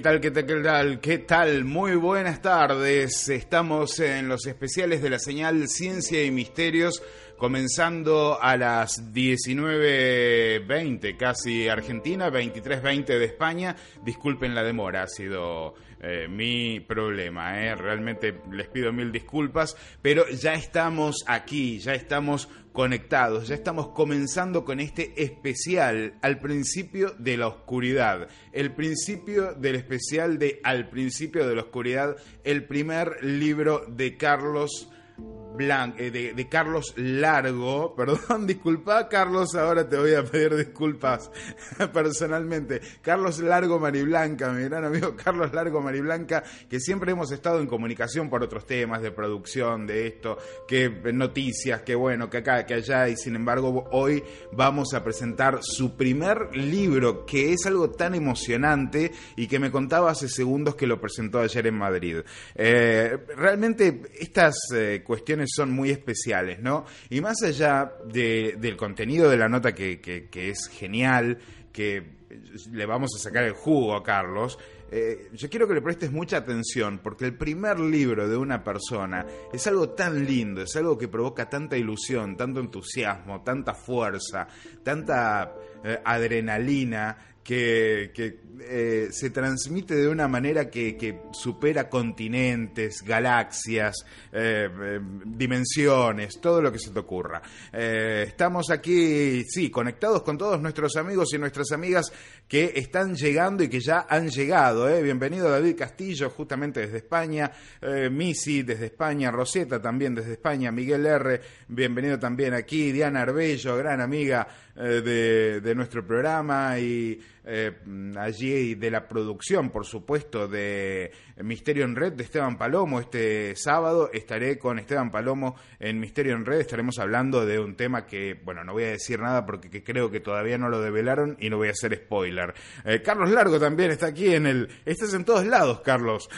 ¿Qué tal, qué tal, qué tal? ¿Qué tal? Muy buenas tardes. Estamos en los especiales de la señal Ciencia y Misterios, comenzando a las 19.20, casi Argentina, 23.20 de España. Disculpen la demora, ha sido eh, mi problema. ¿eh? Realmente les pido mil disculpas, pero ya estamos aquí, ya estamos conectados, ya estamos comenzando con este especial al principio de la oscuridad, el principio del especial de Al principio de la oscuridad, el primer libro de Carlos eh, de, Carlos Largo. Perdón, disculpa, Carlos, ahora te voy a pedir disculpas personalmente. Carlos Largo Mariblanca, mi gran amigo Carlos Largo Mariblanca, que siempre hemos estado en comunicación por otros temas de producción, de esto, que noticias, que bueno, que acá, que allá, y sin embargo hoy vamos a presentar su primer libro, que es algo tan emocionante y que me contaba hace segundos que lo presentó ayer en Madrid. Eh, realmente estas eh, cuestiones son muy especiales, ¿no? Y más allá del contenido de la nota que, es genial, que le vamos a sacar el jugo a Carlos, eh, yo quiero que le prestes mucha atención porque el primer libro de una persona es algo tan lindo, es algo que provoca tanta ilusión, tanto entusiasmo, tanta fuerza, tanta eh, adrenalina que, eh, se transmite de una manera que, supera continentes, galaxias, eh, eh, dimensiones, todo lo que se te ocurra. estamos aquí, sí, conectados con todos nuestros amigos y nuestras amigas que están llegando y que ya han llegado. Bienvenido David Castillo, justamente desde España, Misi desde España, Rosetta también desde España, Miguel R, bienvenido también aquí, Diana Arbello, gran amiga de, de nuestro programa y eh, allí de la producción, por supuesto, de Misterio en Red de Esteban Palomo. Este sábado estaré con Esteban Palomo en Misterio en Red. Estaremos hablando de un tema que, bueno, no voy a decir nada porque creo que todavía no lo develaron y no voy a hacer spoiler. Eh, Carlos Largo también está aquí en el... Estás en todos lados, Carlos.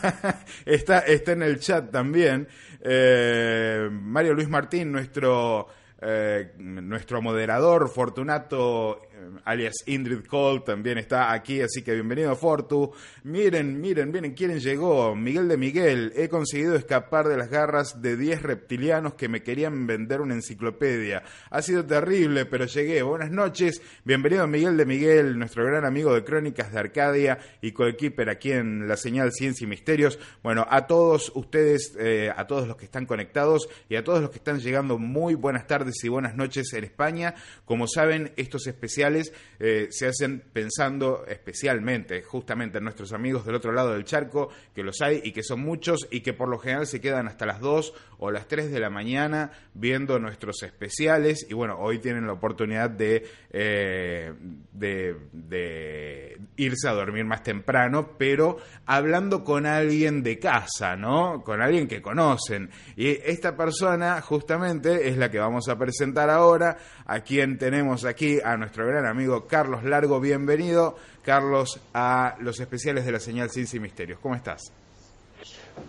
está, está en el chat también. Eh, Mario Luis Martín, nuestro... Eh, nuestro moderador Fortunato alias Indrid Cole, también está aquí, así que bienvenido Fortu. Miren, miren, miren quién llegó. Miguel de Miguel, he conseguido escapar de las garras de 10 reptilianos que me querían vender una enciclopedia. Ha sido terrible, pero llegué. Buenas noches, bienvenido Miguel de Miguel, nuestro gran amigo de Crónicas de Arcadia y coequiper aquí en la señal Ciencia y Misterios. Bueno, a todos ustedes, eh, a todos los que están conectados y a todos los que están llegando, muy buenas tardes y buenas noches en España. Como saben, estos especiales eh, se hacen pensando especialmente justamente en nuestros amigos del otro lado del charco, que los hay y que son muchos y que por lo general se quedan hasta las 2 o las 3 de la mañana viendo nuestros especiales y bueno, hoy tienen la oportunidad de, eh, de, irse a dormir más temprano, pero hablando con alguien de casa, ¿no? Con alguien que conocen. Y esta persona justamente es la que vamos a presentar ahora, a quien tenemos aquí, a nuestro gran amigo Carlos Largo. Bienvenido, Carlos, a los especiales de la señal Ciencia y Misterios. ¿Cómo estás?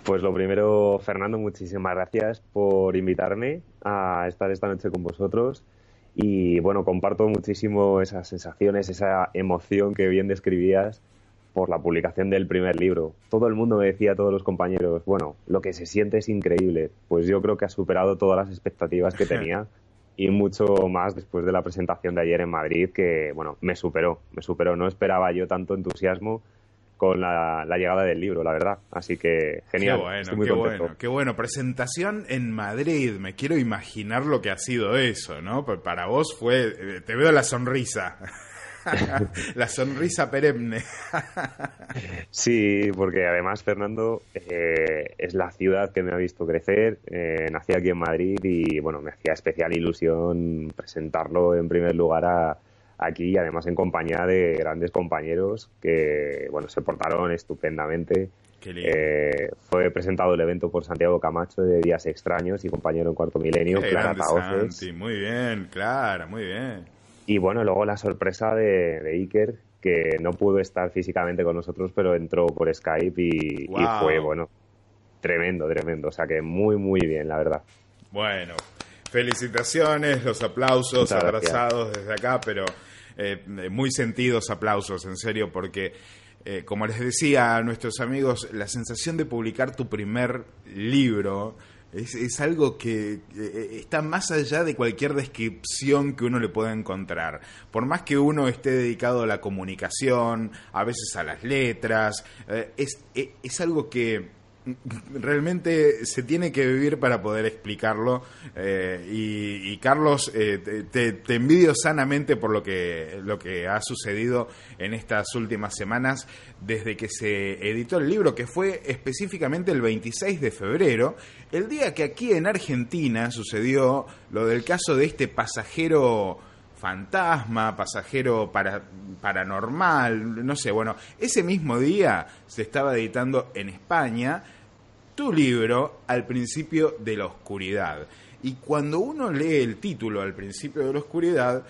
Pues lo primero, Fernando, muchísimas gracias por invitarme a estar esta noche con vosotros. Y bueno, comparto muchísimo esas sensaciones, esa emoción que bien describías por la publicación del primer libro. Todo el mundo me decía, todos los compañeros, bueno, lo que se siente es increíble. Pues yo creo que ha superado todas las expectativas que tenía y mucho más después de la presentación de ayer en Madrid, que bueno, me superó, me superó. No esperaba yo tanto entusiasmo con la, llegada del libro, la verdad. Así que genial. Qué bueno, qué bueno, qué bueno. Presentación en Madrid. Me quiero imaginar lo que ha sido eso, ¿no? Para vos fue, eh, te veo la sonrisa. la sonrisa perenne. sí, porque además, Fernando, eh, es la ciudad que me ha visto crecer. Eh, nací aquí en Madrid y, bueno, me hacía especial ilusión presentarlo en primer lugar a, aquí y además en compañía de grandes compañeros que bueno se portaron estupendamente. Eh, fue presentado el evento por Santiago Camacho de Días Extraños y compañero en Cuarto Milenio, Clara Sí, muy bien, Clara, muy bien. Y bueno, luego la sorpresa de, Iker, que no pudo estar físicamente con nosotros, pero entró por Skype y, y fue, bueno, tremendo, tremendo. O sea que muy, muy bien, la verdad. Bueno, felicitaciones, los aplausos abrazados desde acá, pero eh, muy sentidos aplausos, en serio, porque eh, como les decía a nuestros amigos, la sensación de publicar tu primer libro es, algo que eh, está más allá de cualquier descripción que uno le pueda encontrar. Por más que uno esté dedicado a la comunicación, a veces a las letras, es, es algo que realmente se tiene que vivir para poder explicarlo eh, y, Carlos eh, te, envidio sanamente por lo que lo que ha sucedido en estas últimas semanas desde que se editó el libro que fue específicamente el 26 de febrero el día que aquí en Argentina sucedió lo del caso de este pasajero fantasma, pasajero para, paranormal, no sé, bueno, ese mismo día se estaba editando en España tu libro al principio de la oscuridad. Y cuando uno lee el título al principio de la oscuridad,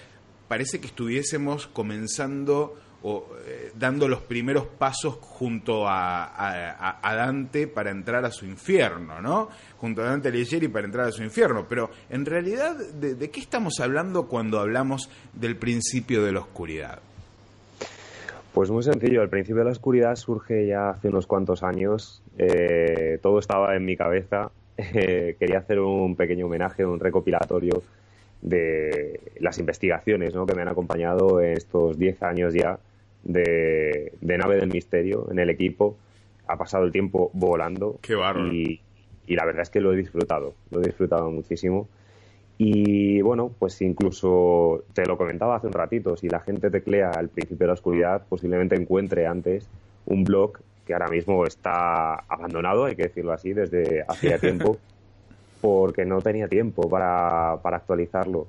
parece que estuviésemos comenzando o eh, dando los primeros pasos junto a, Dante para entrar a su infierno, ¿no? Junto a Dante Alighieri para entrar a su infierno. Pero en realidad, ¿de qué estamos hablando cuando hablamos del principio de la oscuridad? Pues muy sencillo, el principio de la oscuridad surge ya hace unos cuantos años, eh, todo estaba en mi cabeza, eh, quería hacer un pequeño homenaje, un recopilatorio de las investigaciones que me han acompañado en estos 10 años ya de, Nave del Misterio en el equipo. Ha pasado el tiempo volando Qué y, y la verdad es que lo he disfrutado, lo he disfrutado muchísimo. Y bueno, pues incluso te lo comentaba hace un ratito, si la gente teclea al principio de la oscuridad, posiblemente encuentre antes un blog que ahora mismo está abandonado, hay que decirlo así, desde hacía tiempo, porque no tenía tiempo para, para actualizarlo.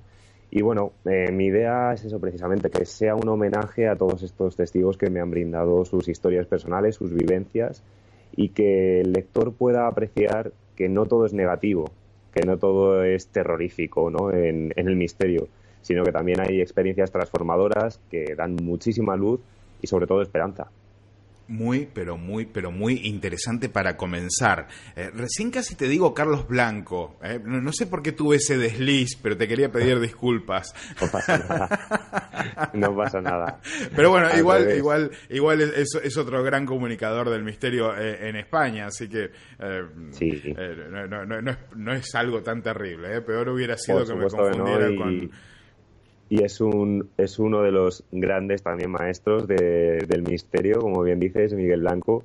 Y bueno, eh, mi idea es eso precisamente, que sea un homenaje a todos estos testigos que me han brindado sus historias personales, sus vivencias, y que el lector pueda apreciar que no todo es negativo, que no todo es terrorífico ¿no? en, en el misterio, sino que también hay experiencias transformadoras que dan muchísima luz y sobre todo esperanza muy, pero muy, pero muy interesante para comenzar. Eh, recién casi te digo Carlos Blanco. Eh, no, sé por qué tuve ese desliz, pero te quería pedir disculpas. No pasa nada. No pasa nada. Pero bueno, igual, igual, igual es, es, otro gran comunicador del misterio eh, en España, así que sí. no, no, no, es, no, es, algo tan terrible. Peor hubiera sido que me confundiera con y es, un, es uno de los grandes también maestros de, del misterio, como bien dices, Miguel Blanco,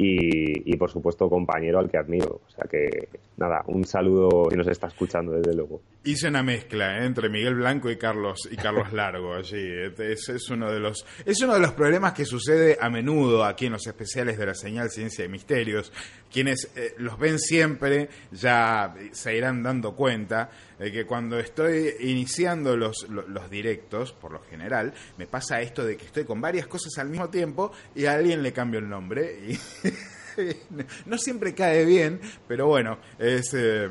y, por supuesto compañero al que admiro. O sea que, nada, un saludo y nos está escuchando desde luego. Hice una mezcla ¿eh? entre Miguel Blanco y Carlos y Carlos Largo allí. Es, es, uno de los, es uno de los problemas que sucede a menudo aquí en los especiales de la señal Ciencia y Misterios. Quienes eh, los ven siempre ya se irán dando cuenta de que cuando estoy iniciando los, los, directos, por lo general, me pasa esto de que estoy con varias cosas al mismo tiempo y a alguien le cambio el nombre. Y no siempre cae bien, pero bueno, es, eh,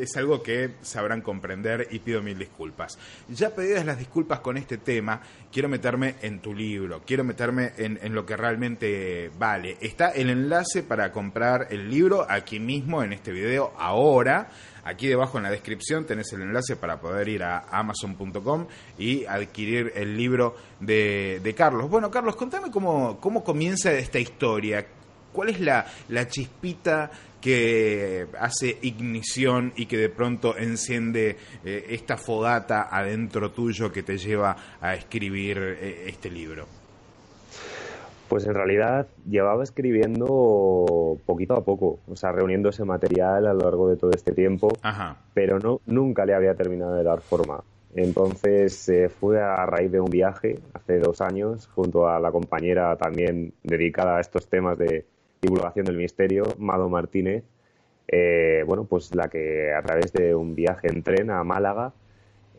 es algo que sabrán comprender y pido mil disculpas. Ya pedidas las disculpas con este tema, quiero meterme en tu libro, quiero meterme en, en lo que realmente vale. Está el enlace para comprar el libro aquí mismo en este video ahora. Aquí debajo en la descripción tenés el enlace para poder ir a amazon.com y adquirir el libro de, de, Carlos. Bueno, Carlos, contame cómo, cómo comienza esta historia. ¿Cuál es la, la chispita que hace ignición y que de pronto enciende eh, esta fogata adentro tuyo que te lleva a escribir eh, este libro? Pues en realidad llevaba escribiendo poquito a poco, o sea, reuniendo ese material a lo largo de todo este tiempo, pero no nunca le había terminado de dar forma. Entonces eh, fue a raíz de un viaje hace dos años junto a la compañera también dedicada a estos temas de divulgación del misterio, Mado Martínez, eh, bueno, pues la que a través de un viaje en tren a Málaga,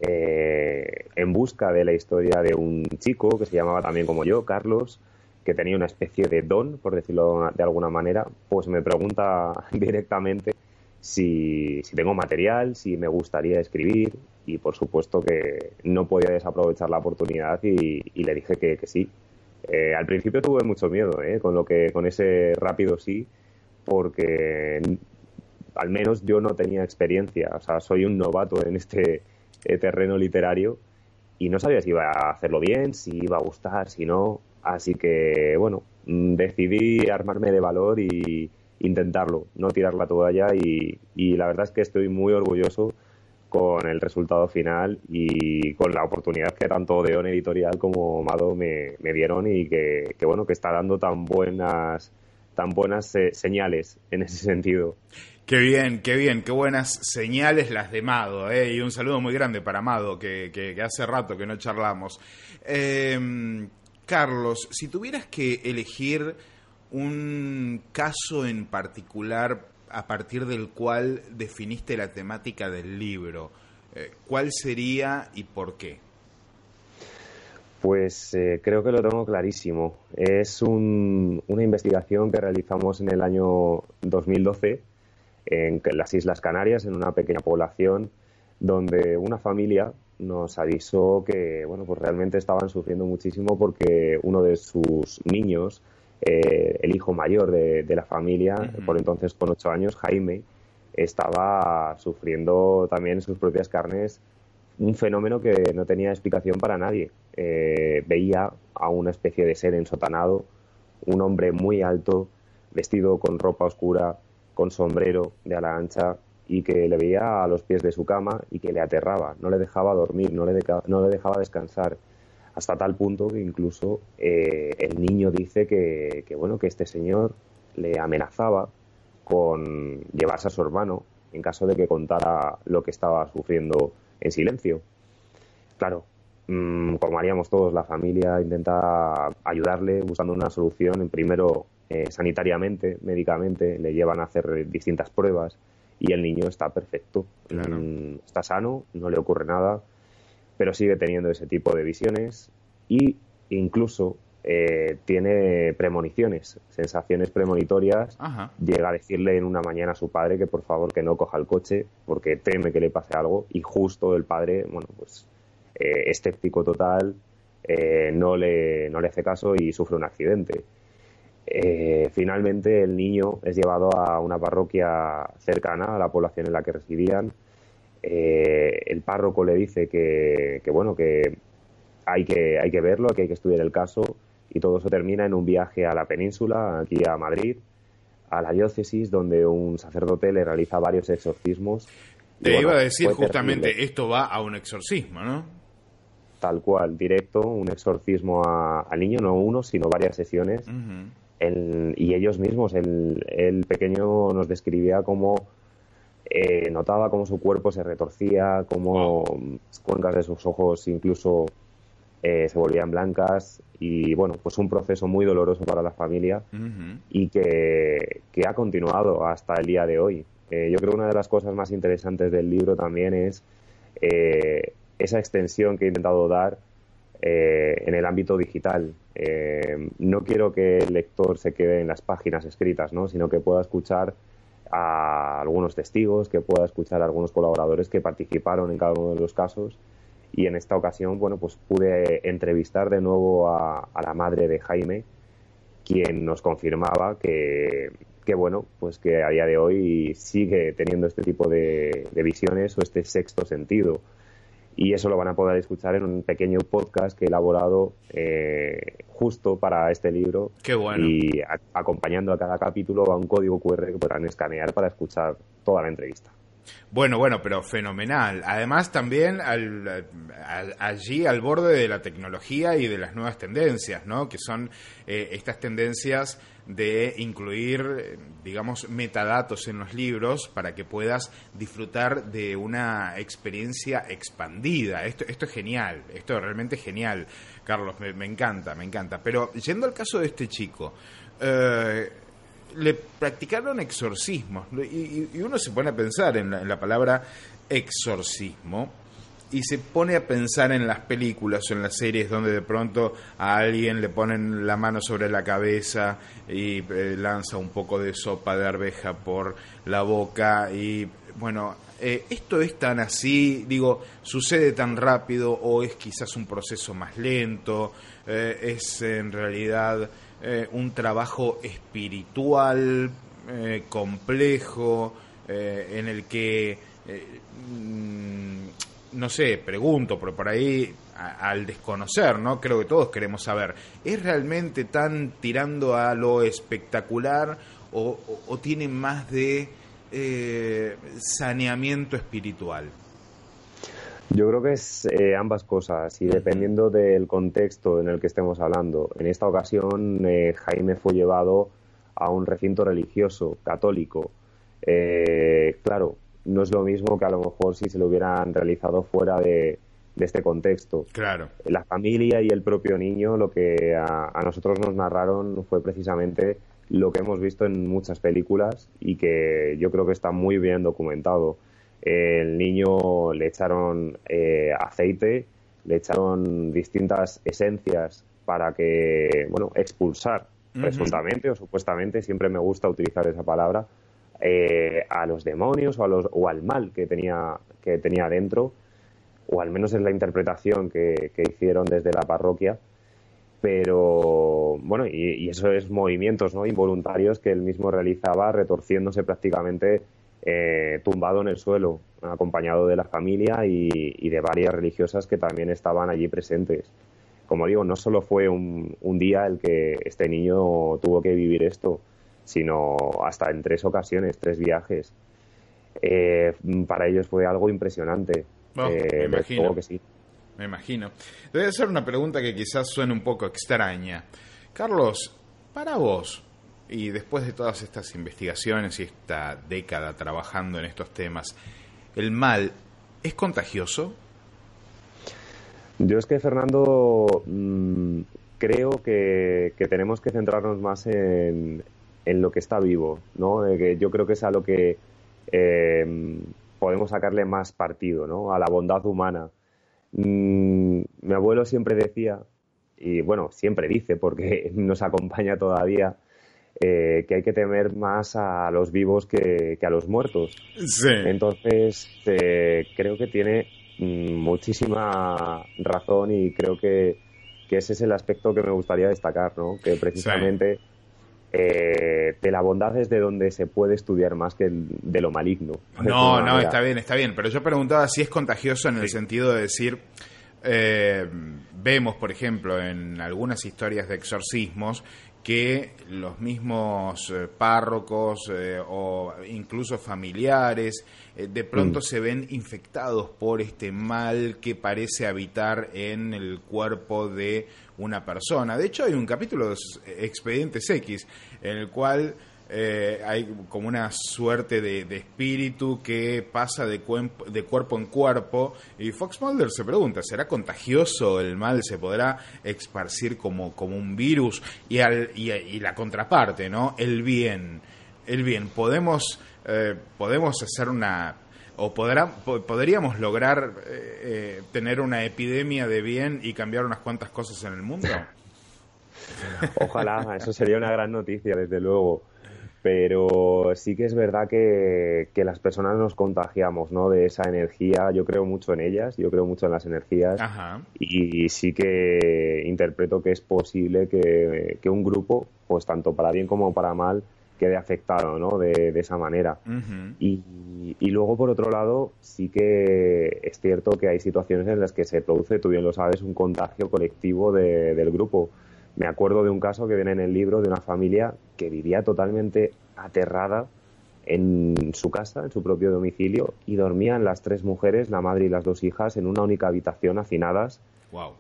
eh, en busca de la historia de un chico que se llamaba también como yo, Carlos, que tenía una especie de don, por decirlo de alguna manera, pues me pregunta directamente si, tengo material, si me gustaría escribir y por supuesto que no podía desaprovechar la oportunidad y, le dije que, sí. Eh, al principio tuve mucho miedo ¿eh? con, lo que, con ese rápido sí, porque al menos yo no tenía experiencia, o sea, soy un novato en este eh, terreno literario y no sabía si iba a hacerlo bien, si iba a gustar, si no. Así que, bueno, mm, decidí armarme de valor y intentarlo, no tirar la toalla y la verdad es que estoy muy orgulloso con el resultado final y con la oportunidad que tanto Odeón Editorial como Mado me, dieron y que, bueno que está dando tan buenas tan buenas eh, señales en ese sentido. Qué bien, qué bien, qué buenas señales las de Mado, eh, y un saludo muy grande para Mado, que, que, hace rato que no charlamos. Em, Carlos, si tuvieras que elegir un caso en particular a partir del cual definiste la temática del libro. Eh, ¿Cuál sería y por qué? Pues eh, creo que lo tengo clarísimo. Es una investigación que realizamos en el año 2012 en las Islas Canarias, en una pequeña población, donde una familia nos avisó que bueno, pues realmente estaban sufriendo muchísimo porque uno de sus niños eh, el hijo mayor de, la familia, por entonces con ocho años, Jaime, estaba sufriendo también en sus propias carnes un fenómeno que no tenía explicación para nadie. Eh, veía a una especie de ser ensotanado, un hombre muy alto, vestido con ropa oscura, con sombrero de ala ancha y que le veía a los pies de su cama y que le aterraba, no le dejaba dormir, no le, no le dejaba descansar hasta tal punto que incluso eh, el niño dice que, bueno que este señor le amenazaba con llevarse a su hermano en caso de que contara lo que estaba sufriendo en silencio. Claro, mm, como haríamos todos, la familia intenta ayudarle buscando una solución, en primero eh, sanitariamente, médicamente, le llevan a hacer distintas pruebas y el niño está perfecto, mm, está sano, no le ocurre nada pero sigue teniendo ese tipo de visiones y incluso eh, tiene premoniciones, sensaciones premonitorias. Llega a decirle en una mañana a su padre que por favor que no coja el coche porque teme que le pase algo y justo el padre, bueno, pues eh, escéptico total, eh, no, le, no le hace caso y sufre un accidente. finalmente el niño es llevado a una parroquia cercana a la población en la que residían eh, el párroco le dice que, bueno, que hay, que hay que verlo, que hay que estudiar el caso y todo eso termina en un viaje a la península, aquí a Madrid, a la diócesis, donde un sacerdote le realiza varios exorcismos. Te iba a decir justamente, esto va a un exorcismo, ¿no? Tal cual, directo, un exorcismo al niño, no uno, sino varias sesiones. y ellos mismos, el, el pequeño nos describía como eh, notaba cómo su cuerpo se retorcía, cómo las cuencas de sus ojos incluso eh, se volvían blancas y bueno, pues un proceso muy doloroso para la familia y que, ha continuado hasta el día de hoy. Eh, yo creo que una de las cosas más interesantes del libro también es esa extensión que he intentado dar en el ámbito digital. no quiero que el lector se quede en las páginas escritas, ¿no? sino que pueda escuchar a algunos testigos, que pueda escuchar a algunos colaboradores que participaron en cada uno de los casos. Y en esta ocasión, bueno, pues pude entrevistar de nuevo a, la madre de Jaime, quien nos confirmaba que, que, bueno, pues que a día de hoy sigue teniendo este tipo de, de visiones o este sexto sentido y eso lo van a poder escuchar en un pequeño podcast que he elaborado eh, justo para este libro. Qué bueno. Y acompañando a cada capítulo va un código QR que podrán escanear para escuchar toda la entrevista. Bueno, bueno, pero fenomenal. Además, también allí al borde de la tecnología y de las nuevas tendencias, ¿no? Que son eh, estas tendencias de incluir, digamos, metadatos en los libros para que puedas disfrutar de una experiencia expandida. Esto, esto es genial, esto es realmente genial, Carlos, me, encanta, me encanta. Pero yendo al caso de este chico, eh, le practicaron exorcismos. Y, uno se pone a pensar en la, palabra exorcismo y se pone a pensar en las películas o en las series donde de pronto a alguien le ponen la mano sobre la cabeza y eh, lanza un poco de sopa de arveja por la boca y bueno, eh, esto es tan así, digo, sucede tan rápido o es quizás un proceso más lento, eh, es en realidad un trabajo espiritual complejo, en el que, mm, no sé, pregunto, pero por ahí al desconocer, ¿no? Creo que todos queremos saber, ¿es realmente tan tirando a lo espectacular o, tiene más de saneamiento espiritual? Yo creo que es eh, ambas cosas y dependiendo del contexto en el que estemos hablando. En esta ocasión eh, Jaime fue llevado a un recinto religioso católico. Eh, claro, no es lo mismo que a lo mejor si se lo hubieran realizado fuera de, este contexto. Claro. La familia y el propio niño lo que a, nosotros nos narraron fue precisamente lo que hemos visto en muchas películas y que yo creo que está muy bien documentado el niño le echaron eh, aceite, le echaron distintas esencias para que, bueno, expulsar, presuntamente o supuestamente, siempre me gusta utilizar esa palabra, eh, a los demonios o, a los, o al mal que tenía, que tenía dentro, o al menos es la interpretación que, hicieron desde la parroquia. Pero bueno, y, y esos movimientos ¿no? involuntarios que él mismo realizaba, retorciéndose prácticamente eh, tumbado en el suelo, acompañado de la familia y, de varias religiosas que también estaban allí presentes. Como digo, no solo fue un, día el que este niño tuvo que vivir esto, sino hasta en tres ocasiones, tres viajes. Eh, para ellos fue algo impresionante. Oh, me imagino. que sí. Me imagino. Debe ser una pregunta que quizás suene un poco extraña. Carlos, para vos, y después de todas estas investigaciones y esta década trabajando en estos temas, ¿el mal es contagioso? Yo es que, Fernando, mm, creo que, tenemos que centrarnos más en, lo que está vivo, ¿no? que yo creo que es a lo que em, podemos sacarle más partido, ¿no? A la bondad humana. Mm, mi abuelo siempre decía, y bueno, siempre dice, porque nos acompaña todavía, eh, que hay que temer más a los vivos que, a los muertos. Entonces, eh, creo que tiene mm, muchísima razón y creo que, ese es el aspecto que me gustaría destacar, ¿no? Que precisamente eh, de la bondad es de donde se puede estudiar más que de lo maligno. No, no, está bien, está bien. Pero yo preguntaba si es contagioso en el sentido de decir... vemos, por ejemplo, en algunas historias de exorcismos que los mismos eh, párrocos eh, o incluso familiares eh, de pronto mm. se ven infectados por este mal que parece habitar en el cuerpo de una persona. De hecho, hay un capítulo de Expedientes X en el cual eh, hay como una suerte de, espíritu que pasa de, de, cuerpo en cuerpo y Fox Mulder se pregunta, ¿será contagioso el mal? ¿Se podrá esparcir como, como un virus? Y, al, y, la contraparte, ¿no? El bien. El bien. ¿Podemos, eh, podemos hacer una... o podríamos lograr eh, tener una epidemia de bien y cambiar unas cuantas cosas en el mundo? Ojalá, eso sería una gran noticia, desde luego pero sí que es verdad que, las personas nos contagiamos ¿no? de esa energía. Yo creo mucho en ellas, yo creo mucho en las energías y sí que interpreto que es posible que, un grupo, pues tanto para bien como para mal, quede afectado ¿no? de, esa manera. y, luego, por otro lado, sí que es cierto que hay situaciones en las que se produce, tú bien lo sabes, un contagio colectivo del grupo. Me acuerdo de un caso que viene en el libro de una familia que vivía totalmente aterrada en su casa, en su propio domicilio, y dormían las tres mujeres, la madre y las dos hijas, en una única habitación, hacinadas,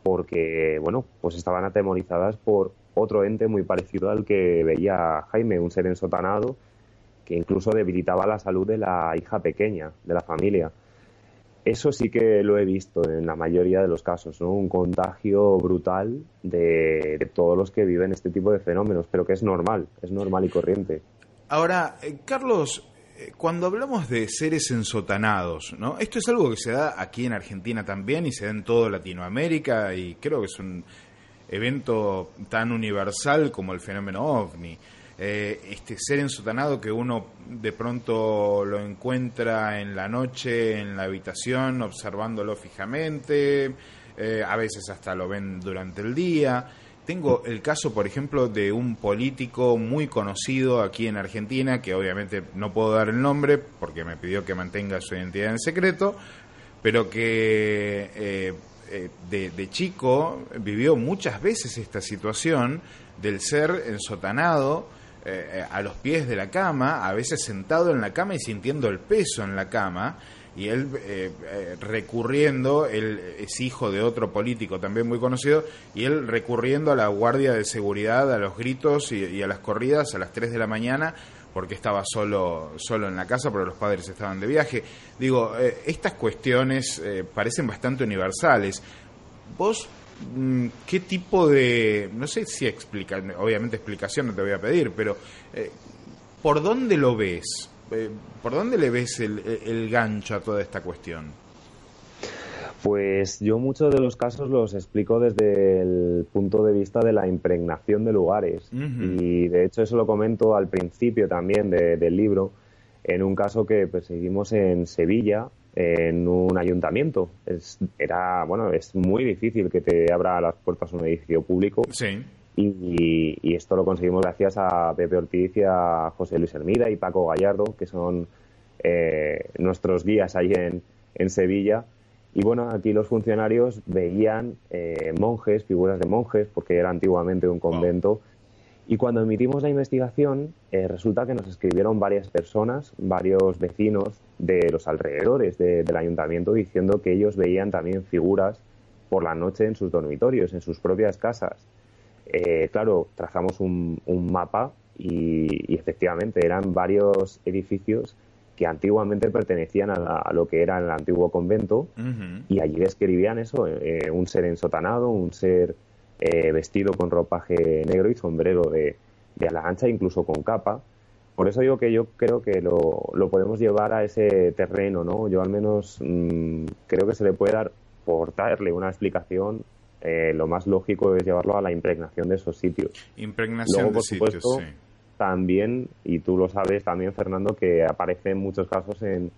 porque, bueno, pues estaban atemorizadas por otro ente muy parecido al que veía Jaime, un ser ensotanado, que incluso debilitaba la salud de la hija pequeña de la familia. Eso sí que lo he visto en la mayoría de los casos, ¿no? Un contagio brutal de, todos los que viven este tipo de fenómenos, pero que es normal, es normal y corriente. Ahora, eh, Carlos, eh, cuando hablamos de seres ensotanados, ¿no? Esto es algo que se da aquí en Argentina también y se da en toda Latinoamérica y creo que es un evento tan universal como el fenómeno ovni. Eh, este ser ensotanado que uno de pronto lo encuentra en la noche en la habitación observándolo fijamente, eh, a veces hasta lo ven durante el día. tengo el caso, por ejemplo, de un político muy conocido aquí en Argentina, que obviamente no puedo dar el nombre porque me pidió que mantenga su identidad en secreto, pero que eh, eh, de, chico vivió muchas veces esta situación del ser ensotanado eh, a los pies de la cama, a veces sentado en la cama y sintiendo el peso en la cama, y él recurriendo, él es hijo de otro político también muy conocido, y él recurriendo a la guardia de seguridad, a los gritos y, a las corridas a las 3 de la mañana porque estaba solo, solo en la casa, porque los padres estaban de viaje. Digo, eh, estas cuestiones eh, parecen bastante universales. ¿Vos qué tipo de, no sé si explica, obviamente explicación no te voy a pedir, pero eh, ¿por dónde lo ves? ¿Por dónde le ves el, el gancho a toda esta cuestión? Pues yo muchos de los casos los explico desde el punto de vista de la impregnación de lugares. Y de hecho eso lo comento al principio también del libro, en un caso que perseguimos en Sevilla, en un ayuntamiento. Es, era, bueno, es muy difícil que te abra las puertas un edificio público. Sí. Y, esto lo conseguimos gracias a Pepe Ortiz y a José Luis Hermida y Paco Gallardo, que son eh, nuestros guías ahí en, en Sevilla y bueno, aquí los funcionarios veían eh, monjes, figuras de monjes, porque era antiguamente un convento. Y cuando emitimos la investigación, eh, resulta que nos escribieron varias personas, varios vecinos de los alrededores del ayuntamiento, diciendo que ellos veían también figuras por la noche en sus dormitorios, en sus propias casas. Eh, claro, trazamos un, mapa y, y, efectivamente eran varios edificios que antiguamente pertenecían a, lo que era el antiguo convento y allí describían eso, eh, un ser ensotanado, un ser eh, vestido con ropaje negro y sombrero de, de ala ancha, incluso con capa. Por eso digo que yo creo que lo, lo podemos llevar a ese terreno, ¿no? Yo al menos mm, creo que se le puede dar, por darle una explicación, eh, lo más lógico es llevarlo a la impregnación de esos sitios. Impregnación de sitios, sí también, y tú lo sabes también, Fernando, que aparece en muchos casos en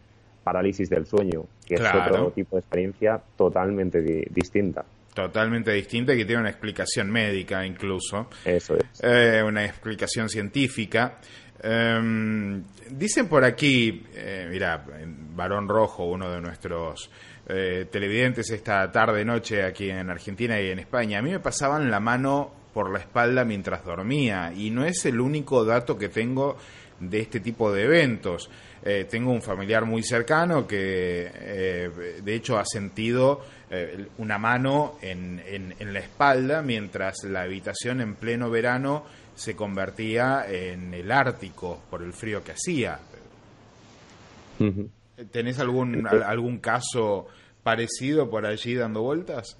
parálisis del sueño, que es otro tipo de experiencia totalmente distinta. Totalmente distinta y que tiene una explicación médica incluso. Eso es. Eh, una explicación científica. Em, dicen por aquí, eh, mira, Varón Rojo, uno de nuestros eh, televidentes esta tarde-noche aquí en Argentina y en España, a mí me pasaban la mano por la espalda mientras dormía y no es el único dato que tengo de este tipo de eventos. Eh, tengo un familiar muy cercano que eh, de hecho ha sentido eh, una mano en, en, la espalda mientras la habitación en pleno verano se convertía en el Ártico por el frío que hacía. ¿Tenés algún, algún caso parecido por allí dando vueltas?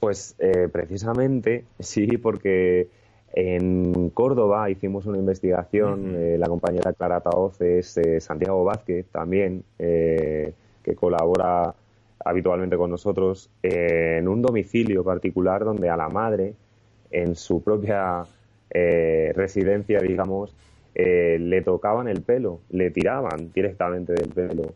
Pues eh, precisamente sí, porque en Córdoba hicimos una investigación, eh, la compañera Clara Taoz es eh, Santiago Vázquez también, que colabora habitualmente con nosotros, en un domicilio particular donde a la madre, en su propia residencia, digamos, eh, le tocaban el pelo, le tiraban directamente del pelo.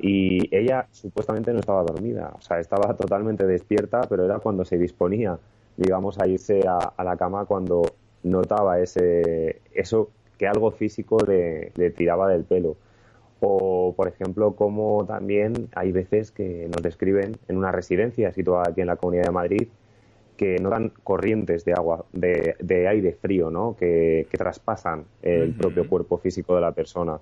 Y ella supuestamente no estaba dormida, o sea, estaba totalmente despierta, pero era cuando se disponía, digamos, a irse a, la cama cuando notaba ese, eso que algo físico le, le tiraba del pelo. O, por ejemplo, como también hay veces que nos describen en una residencia situada aquí en la Comunidad de Madrid, que no dan corrientes de agua, de, aire frío, ¿no? Que, traspasan el propio cuerpo físico de la persona.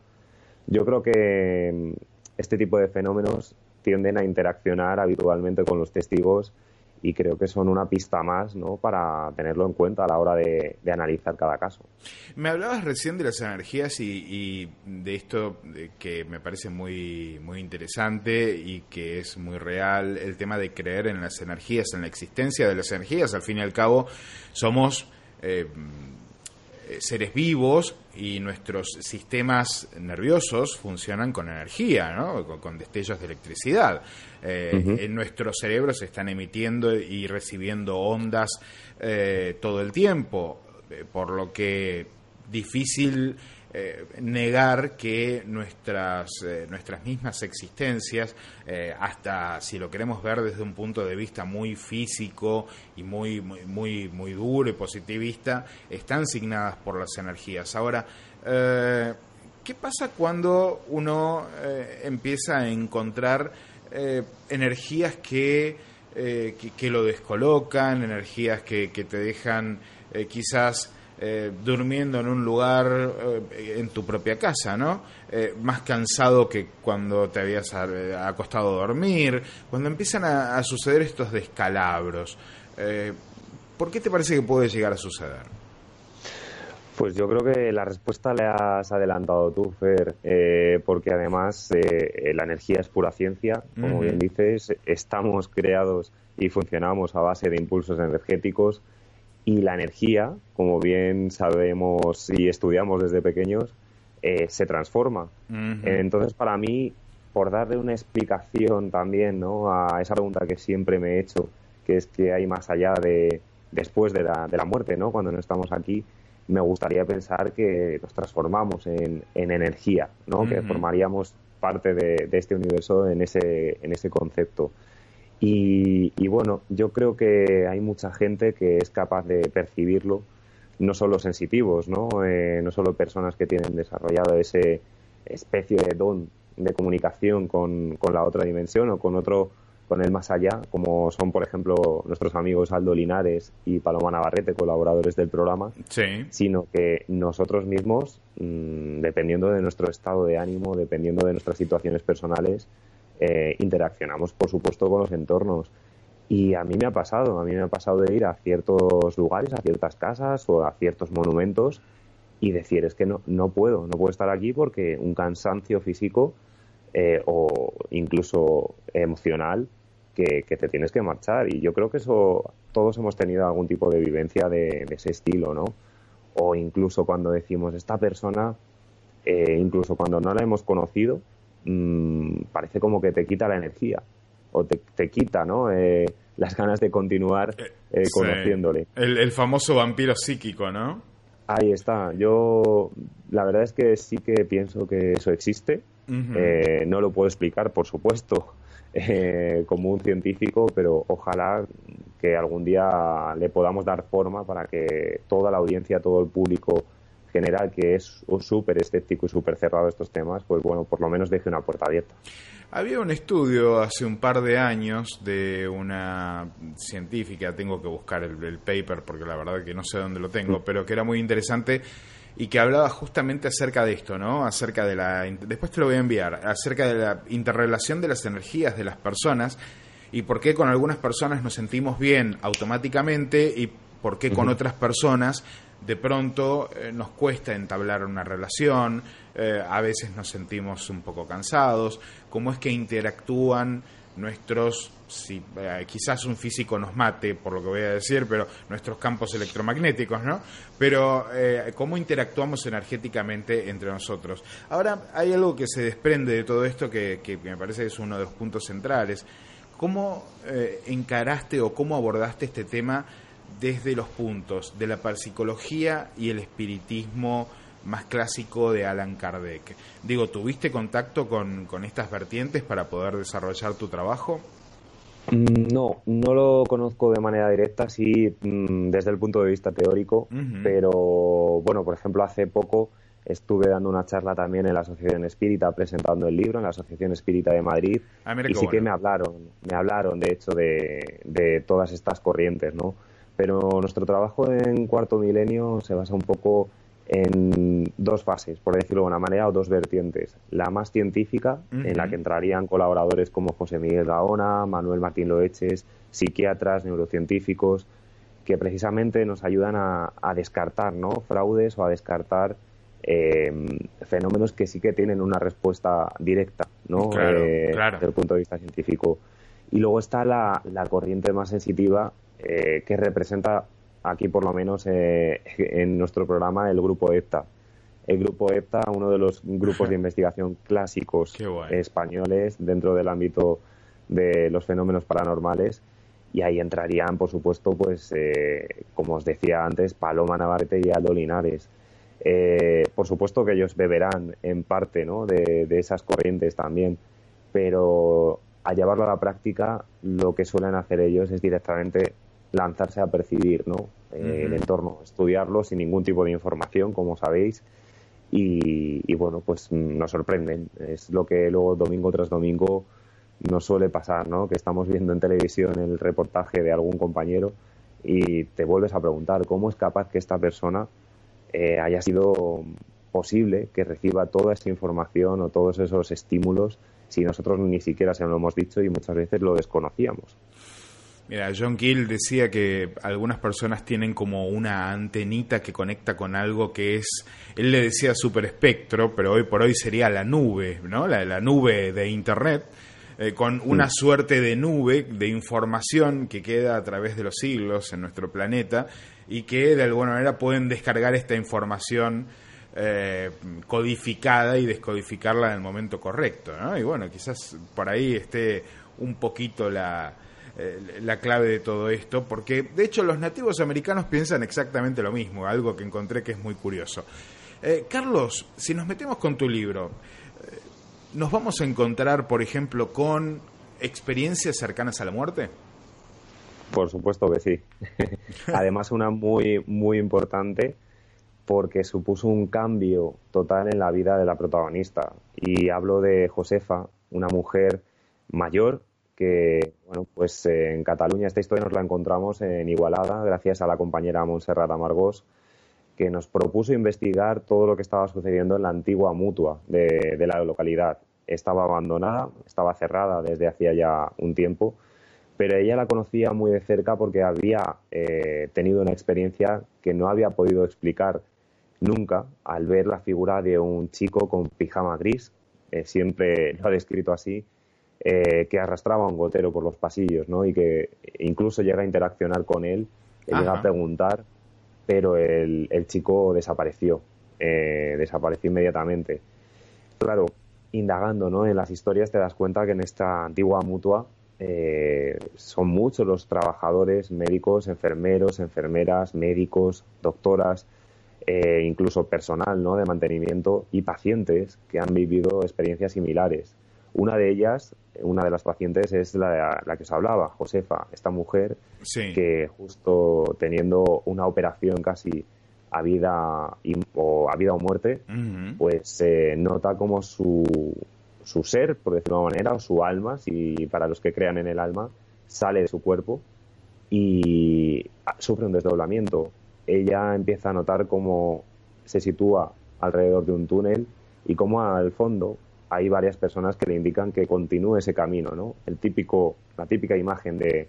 Yo creo que mm, este tipo de fenómenos tienden a interaccionar habitualmente con los testigos y creo que son una pista más ¿no? para tenerlo en cuenta a la hora de, analizar cada caso. Me hablabas recién de las energías y, de esto que me parece muy, muy interesante y que es muy real, el tema de creer en las energías, en la existencia de las energías. Al fin y al cabo, somos... Eh, seres vivos y nuestros sistemas nerviosos funcionan con energía, ¿no? con, destellos de electricidad. Eh, en nuestros cerebros se están emitiendo y recibiendo ondas eh, todo el tiempo, eh, por lo que difícil eh, negar que nuestras, eh, nuestras mismas existencias, eh, hasta si lo queremos ver desde un punto de vista muy físico y muy, muy, muy, muy duro y positivista, están signadas por las energías. Ahora, ¿qué pasa cuando uno empieza a encontrar energías que, que, lo descolocan, energías que, que te dejan quizás eh, durmiendo en un lugar eh, en tu propia casa, ¿no? Eh, más cansado que cuando te habías acostado a dormir, cuando empiezan a, suceder estos descalabros. ¿Por qué te parece que puede llegar a suceder? Pues yo creo que la respuesta le has adelantado tú, Fer, porque además la energía es pura ciencia, como bien dices, estamos creados y funcionamos a base de impulsos energéticos y la energía, como bien sabemos y estudiamos desde pequeños, eh, se transforma. Entonces, para mí, por darle una explicación también ¿no? a esa pregunta que siempre me he hecho, que es que hay más allá de después de la, de la muerte, ¿no? cuando no estamos aquí, me gustaría pensar que nos transformamos en, en energía, ¿no? que formaríamos parte de, de, este universo en ese, en ese concepto. Y, bueno, yo creo que hay mucha gente que es capaz de percibirlo, no solo sensitivos, ¿no? Eh, no solo personas que tienen desarrollado ese especie de don de comunicación con, la otra dimensión o con otro, con el más allá, como son, por ejemplo, nuestros amigos Aldo Linares y Paloma Navarrete, colaboradores del programa, sino que nosotros mismos, mm, dependiendo de nuestro estado de ánimo, dependiendo de nuestras situaciones personales, eh, interaccionamos, por supuesto, con los entornos. Y a mí me ha pasado, a mí me ha pasado de ir a ciertos lugares, a ciertas casas o a ciertos monumentos y decir, es que no, no puedo, no puedo estar aquí porque un cansancio físico eh, o incluso emocional que, te tienes que marchar. Y yo creo que eso todos hemos tenido algún tipo de vivencia de, ese estilo, ¿no? O incluso cuando decimos, esta persona, eh, incluso cuando no la hemos conocido, mmm, parece como que te quita la energía o te, te quita ¿no? Eh, las ganas de continuar eh, eh conociéndole. El, famoso vampiro psíquico, ¿no? Ahí está. Yo la verdad es que sí que pienso que eso existe. eh, no lo puedo explicar, por supuesto, eh, como un científico, pero ojalá que algún día le podamos dar forma para que toda la audiencia, todo el público general que es súper escéptico y súper cerrado a estos temas, pues bueno, por lo menos deje una puerta abierta. Había un estudio hace un par de años de una científica, tengo que buscar el, paper porque la verdad que no sé dónde lo tengo, mm. pero que era muy interesante y que hablaba justamente acerca de esto, ¿no? Acerca de la después te lo voy a enviar, acerca de la interrelación de las energías de las personas y por qué con algunas personas nos sentimos bien automáticamente y por qué con otras personas de pronto eh, nos cuesta entablar una relación, eh, a veces nos sentimos un poco cansados, cómo es que interactúan nuestros, si, eh, quizás un físico nos mate por lo que voy a decir, pero nuestros campos electromagnéticos, ¿no? Pero cómo interactuamos energéticamente entre nosotros. Ahora, hay algo que se desprende de todo esto que, que me parece que es uno de los puntos centrales. ¿Cómo encaraste o cómo abordaste este tema? Desde los puntos de la parapsicología y el espiritismo más clásico de Alan Kardec. Digo, ¿tuviste contacto con, estas vertientes para poder desarrollar tu trabajo? Mm, no, no lo conozco de manera directa, sí mm, desde el punto de vista teórico, pero bueno, por ejemplo, hace poco estuve dando una charla también en la Asociación Espírita presentando el libro en la Asociación Espírita de Madrid ah, y sí que me hablaron, me hablaron de hecho de, de todas estas corrientes, ¿no? Pero nuestro trabajo en cuarto milenio se basa un poco en dos fases, por decirlo de una manera, o dos vertientes. La más científica, en la que entrarían colaboradores como José Miguel Gaona, Manuel Martín Loeches, psiquiatras, neurocientíficos, que precisamente nos ayudan a, descartar ¿no? fraudes o a descartar em, fenómenos que sí que tienen una respuesta directa ¿no? Eh, desde el punto de vista científico. Y luego está la, la corriente más sensitiva, eh, que representa aquí por lo menos eh, en nuestro programa el grupo EPTA. El grupo EPTA, uno de los grupos de investigación clásicos españoles dentro del ámbito de los fenómenos paranormales y ahí entrarían, por supuesto, pues eh, como os decía antes, Paloma Navarrete y Aldo Linares. Eh, por supuesto que ellos beberán en parte ¿no? de, esas corrientes también, pero a llevarlo a la práctica lo que suelen hacer ellos es directamente lanzarse a percibir ¿no? Eh, el entorno, estudiarlo sin ningún tipo de información, como sabéis, y, bueno, pues nos sorprenden. Es lo que luego domingo tras domingo nos suele pasar, ¿no? Que estamos viendo en televisión el reportaje de algún compañero y te vuelves a preguntar cómo es capaz que esta persona eh, haya sido posible que reciba toda esa información o todos esos estímulos si nosotros ni siquiera se lo hemos dicho y muchas veces lo desconocíamos. Mira, John Gill decía que algunas personas tienen como una antenita que conecta con algo que es, él le decía super espectro, pero hoy por hoy sería la nube, ¿no? La, la nube de Internet, eh, con una suerte de nube de información que queda a través de los siglos en nuestro planeta y que de alguna manera pueden descargar esta información eh, codificada y descodificarla en el momento correcto, ¿no? Y bueno, quizás por ahí esté un poquito la eh, la clave de todo esto, porque de hecho los nativos americanos piensan exactamente lo mismo, algo que encontré que es muy curioso. Eh, Carlos, si nos metemos con tu libro, eh, ¿nos vamos a encontrar, por ejemplo, con experiencias cercanas a la muerte? Por supuesto que sí. Además, una muy, muy importante porque supuso un cambio total en la vida de la protagonista. Y hablo de Josefa, una mujer mayor que, bueno, pues eh, en Cataluña esta historia nos la encontramos en Igualada, gracias a la compañera Montserrat Amargós, que nos propuso investigar todo lo que estaba sucediendo en la antigua mutua de, la localidad. Estaba abandonada, estaba cerrada desde hacía ya un tiempo, pero ella la conocía muy de cerca porque había eh, tenido una experiencia que no había podido explicar nunca al ver la figura de un chico con pijama gris, eh, siempre lo ha descrito así, eh, que arrastraba un gotero por los pasillos, ¿no? Y que incluso llega a interaccionar con él, llega a preguntar, pero el, chico desapareció, eh, desapareció inmediatamente. Claro, indagando ¿no? en las historias te das cuenta que en esta antigua mutua eh, son muchos los trabajadores, médicos, enfermeros, enfermeras, médicos, doctoras, incluso personal ¿no? de mantenimiento y pacientes que han vivido experiencias similares. Una de ellas, una de las pacientes, es la, la que os hablaba, Josefa, esta mujer que justo teniendo una operación casi a vida, o, a vida o muerte, pues se nota como su, su ser, por decirlo de una manera, o su alma, si para los que crean en el alma, sale de su cuerpo y sufre un desdoblamiento. Ella empieza a notar cómo se sitúa alrededor de un túnel y cómo al fondo hay varias personas que le indican que continúe ese camino, ¿no? El típico, la típica imagen de,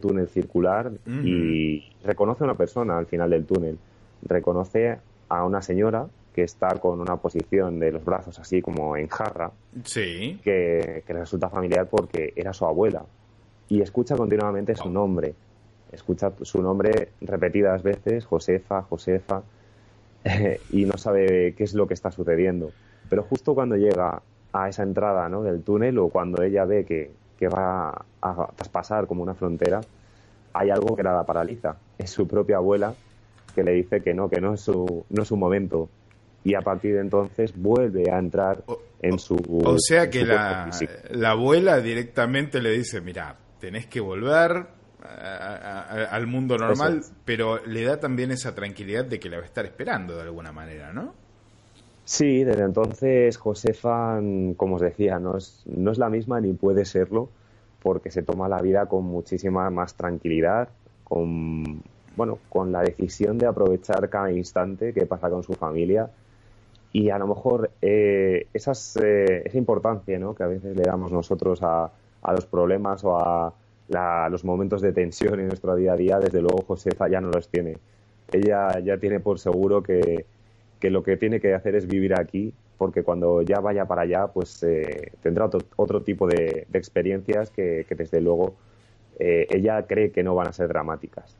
túnel circular y reconoce a una persona al final del túnel. Reconoce a una señora que está con una posición de los brazos así como en jarra, sí. que, le resulta familiar porque era su abuela. Y escucha continuamente su nombre. Escucha su nombre repetidas veces, Josefa, Josefa, y no sabe qué es lo que está sucediendo. Pero justo cuando llega a esa entrada ¿no? del túnel o cuando ella ve que, va a traspasar como una frontera, hay algo que la paraliza. Es su propia abuela que le dice que no, que no es su, no es su momento. Y a partir de entonces vuelve a entrar en su. O sea que la, la, abuela directamente le dice: Mira, tenés que volver al mundo normal, pero le da también esa tranquilidad de que la va a estar esperando de alguna manera, ¿no? Sí, desde entonces Josefa, como os decía, no es, no es la misma ni puede serlo porque se toma la vida con muchísima más tranquilidad, con, bueno, con la decisión de aprovechar cada instante que pasa con su familia y a lo mejor eh, esas, eh, esa importancia ¿no? que a veces le damos nosotros a, a los problemas o a los momentos de tensión en nuestro día a día, desde luego Josefa ya no los tiene. Ella ya tiene por seguro que, que lo que tiene que hacer es vivir aquí, porque cuando ya vaya para allá, pues eh, tendrá otro, tipo de, experiencias que, desde luego eh, ella cree que no van a ser dramáticas.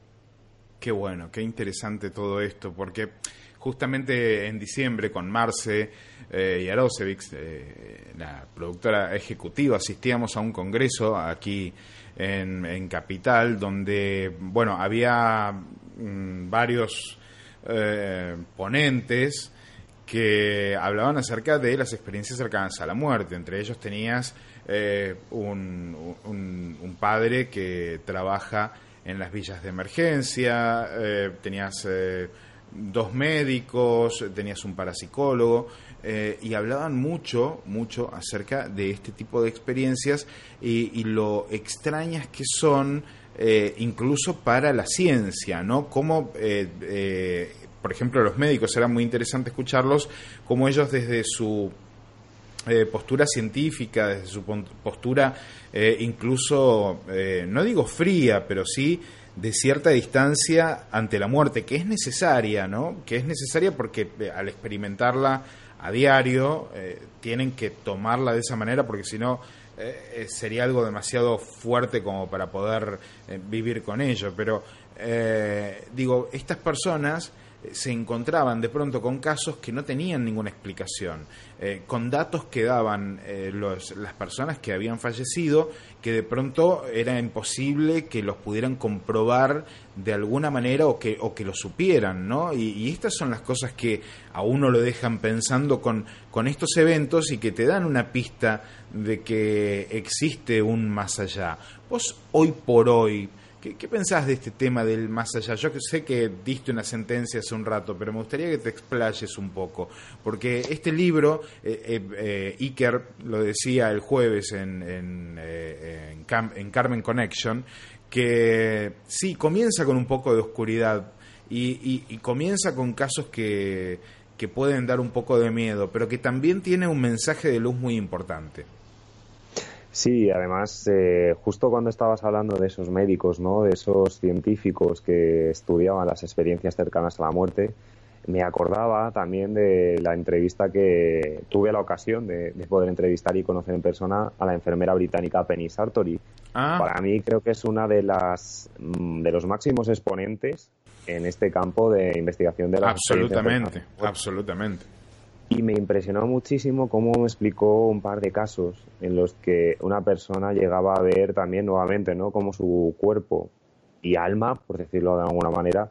Qué bueno, qué interesante todo esto, porque justamente en diciembre con Marce eh, y Arosevics, la productora ejecutiva, asistíamos a un congreso aquí en, Capital, donde, bueno, había mm, varios eh, ponentes que hablaban acerca de las experiencias cercanas a la muerte. Entre ellos tenías eh, un, padre que trabaja en las villas de emergencia, eh, tenías dos médicos, tenías un parapsicólogo, y hablaban mucho, mucho acerca de este tipo de experiencias y lo extrañas que son eh, incluso para la ciencia, ¿no? Como, eh, eh, por ejemplo, los médicos, era muy interesante escucharlos, como ellos desde su postura científica, desde su postura incluso, no digo fría, pero sí de cierta distancia ante la muerte, que es necesaria, ¿no? Que es necesaria porque al experimentarla a diario tienen que tomarla de esa manera porque si no eh, sería algo demasiado fuerte como para poder eh, vivir con ello. Pero eh, digo, estas personas se encontraban de pronto con casos que no tenían ninguna explicación, eh, con datos que daban eh, los, las personas que habían fallecido, que de pronto era imposible que los pudieran comprobar de alguna manera o que, o que lo supieran, ¿no? Y, y, estas son las cosas que a uno lo dejan pensando con, con estos eventos y que te dan una pista de que existe un más allá. Vos hoy por hoy, ¿Qué, pensás de este tema del más allá? Yo sé que diste una sentencia hace un rato, pero me gustaría que te explayes un poco, porque este libro, eh, eh, eh Iker lo decía el jueves en, en, eh, en, Carmen Connection, que sí, comienza con un poco de oscuridad y, comienza con casos que pueden dar un poco de miedo, pero que también tiene un mensaje de luz muy importante. Sí, además, eh, justo cuando estabas hablando de esos médicos, ¿no? de esos científicos que estudiaban las experiencias cercanas a la muerte, me acordaba también de la entrevista que tuve la ocasión de, poder entrevistar y conocer en persona a la enfermera británica Penny Sartori. Ah. Para mí creo que es una de las mm, de los máximos exponentes en este campo de investigación de la absolutamente, absolutamente. Y me impresionó muchísimo cómo me explicó un par de casos en los que una persona llegaba a ver también nuevamente, ¿no? Cómo su cuerpo y alma, por decirlo de alguna manera,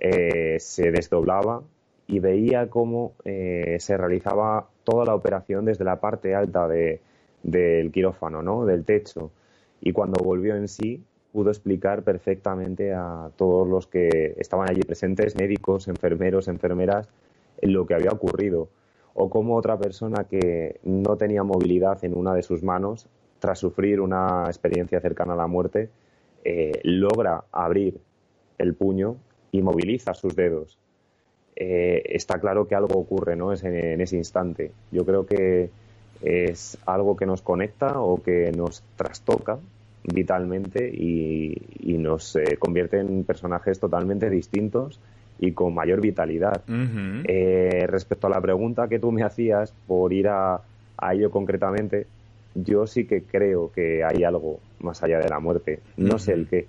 eh, se desdoblaba y veía cómo eh, se realizaba toda la operación desde la parte alta de, del quirófano, ¿no? Del techo. Y cuando volvió en sí, pudo explicar perfectamente a todos los que estaban allí presentes, médicos, enfermeros, enfermeras, lo que había ocurrido o como otra persona que no tenía movilidad en una de sus manos, tras sufrir una experiencia cercana a la muerte, eh, logra abrir el puño y moviliza sus dedos. Eh, está claro que algo ocurre ¿no? en ese instante. Yo creo que es algo que nos conecta o que nos trastoca vitalmente y, nos eh, convierte en personajes totalmente distintos y con mayor vitalidad. Eh, respecto a la pregunta que tú me hacías por ir a, ello concretamente, yo sí que creo que hay algo más allá de la muerte. No sé el qué,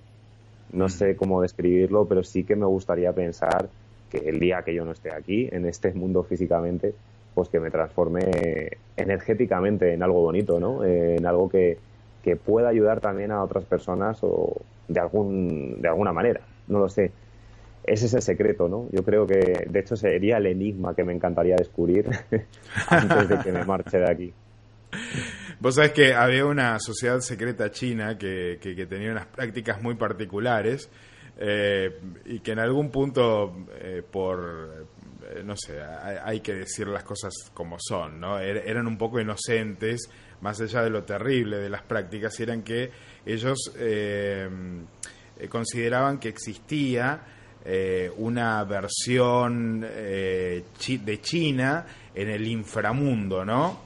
no sé cómo describirlo, pero sí que me gustaría pensar que el día que yo no esté aquí, en este mundo físicamente, pues que me transforme energéticamente en algo bonito, ¿no? en algo que, que pueda ayudar también a otras personas o de algún de alguna manera. No lo sé ese es el secreto, ¿no? Yo creo que, de hecho, sería el enigma que me encantaría descubrir antes de que me marche de aquí. Vos sabés que había una sociedad secreta china que, que, tenía unas prácticas muy particulares eh, y que en algún punto, eh, por, eh, no sé, hay, que decir las cosas como son, ¿no? Er, eran un poco inocentes, más allá de lo terrible de las prácticas, eran que ellos consideraban que existía eh, una versión eh, de China en el inframundo, ¿no?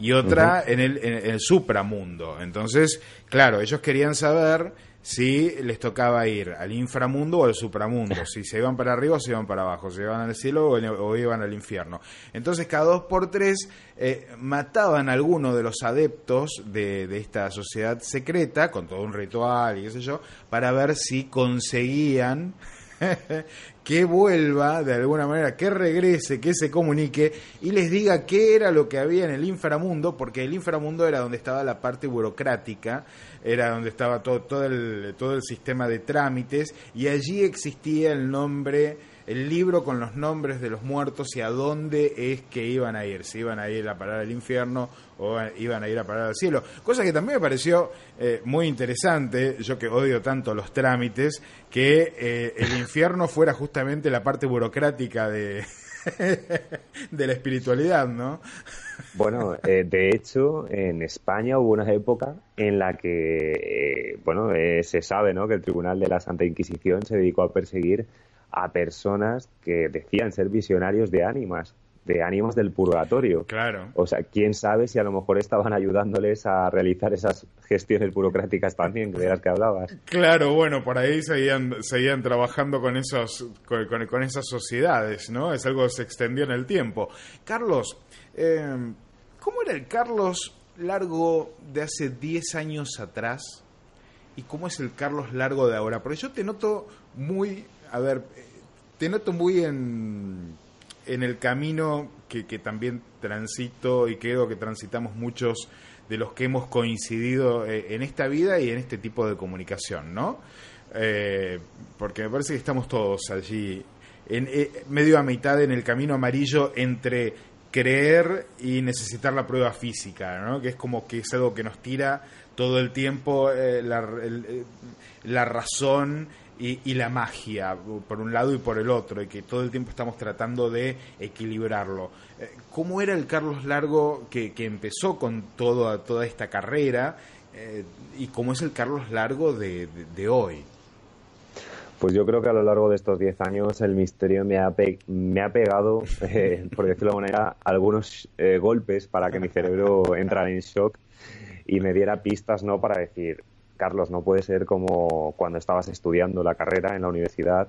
Y otra en, el, en el supramundo. Entonces, claro, ellos querían saber si les tocaba ir al inframundo o al supramundo, si se iban para arriba o se iban para abajo, si iban al cielo o, iban al infierno. Entonces, cada dos por tres eh, mataban a alguno de los adeptos de, de, esta sociedad secreta, con todo un ritual y qué sé yo, para ver si conseguían que vuelva de alguna manera, que regrese, que se comunique y les diga qué era lo que había en el inframundo, porque el inframundo era donde estaba la parte burocrática, era donde estaba todo, todo, el, todo el sistema de trámites y allí existía el nombre el libro con los nombres de los muertos y a dónde es que iban a ir, si iban a ir a parar al infierno o iban a ir a parar al cielo. Cosa que también me pareció eh, muy interesante, yo que odio tanto los trámites, que eh, el infierno fuera justamente la parte burocrática de, la espiritualidad, ¿no? Bueno, eh, de hecho, en España hubo una época en la que, eh, bueno, eh, se sabe, ¿no? Que el Tribunal de la Santa Inquisición se dedicó a perseguir a personas que decían ser visionarios de ánimas, de ánimas del purgatorio. Claro. O sea, quién sabe si a lo mejor estaban ayudándoles a realizar esas gestiones burocráticas también, de las que hablabas. Claro, bueno, por ahí seguían, seguían trabajando con, esos, con, con esas sociedades, ¿no? Es algo que se extendió en el tiempo. Carlos, eh, ¿cómo era el Carlos Largo de hace 10 años atrás? ¿Y cómo es el Carlos Largo de ahora? Porque yo te noto muy, a ver, te noto muy en, en el camino que, que también transito y creo que transitamos muchos de los que hemos coincidido eh, en esta vida y en este tipo de comunicación, ¿no? Eh, porque me parece que estamos todos allí, en, eh, medio a mitad en el camino amarillo entre creer y necesitar la prueba física, ¿no? Que es como que es algo que nos tira todo el tiempo eh, la, la, razón y, la magia, por un lado y por el otro, y que todo el tiempo estamos tratando de equilibrarlo. Eh, ¿Cómo era el Carlos Largo que, empezó con todo, toda esta carrera eh, y cómo es el Carlos Largo de, hoy? Pues yo creo que a lo largo de estos 10 años el misterio me ha, me ha pegado, eh, por decirlo de manera, algunos eh, golpes para que mi cerebro entrara en shock y me diera pistas no para decir, Carlos, no puede ser como cuando estabas estudiando la carrera en la universidad,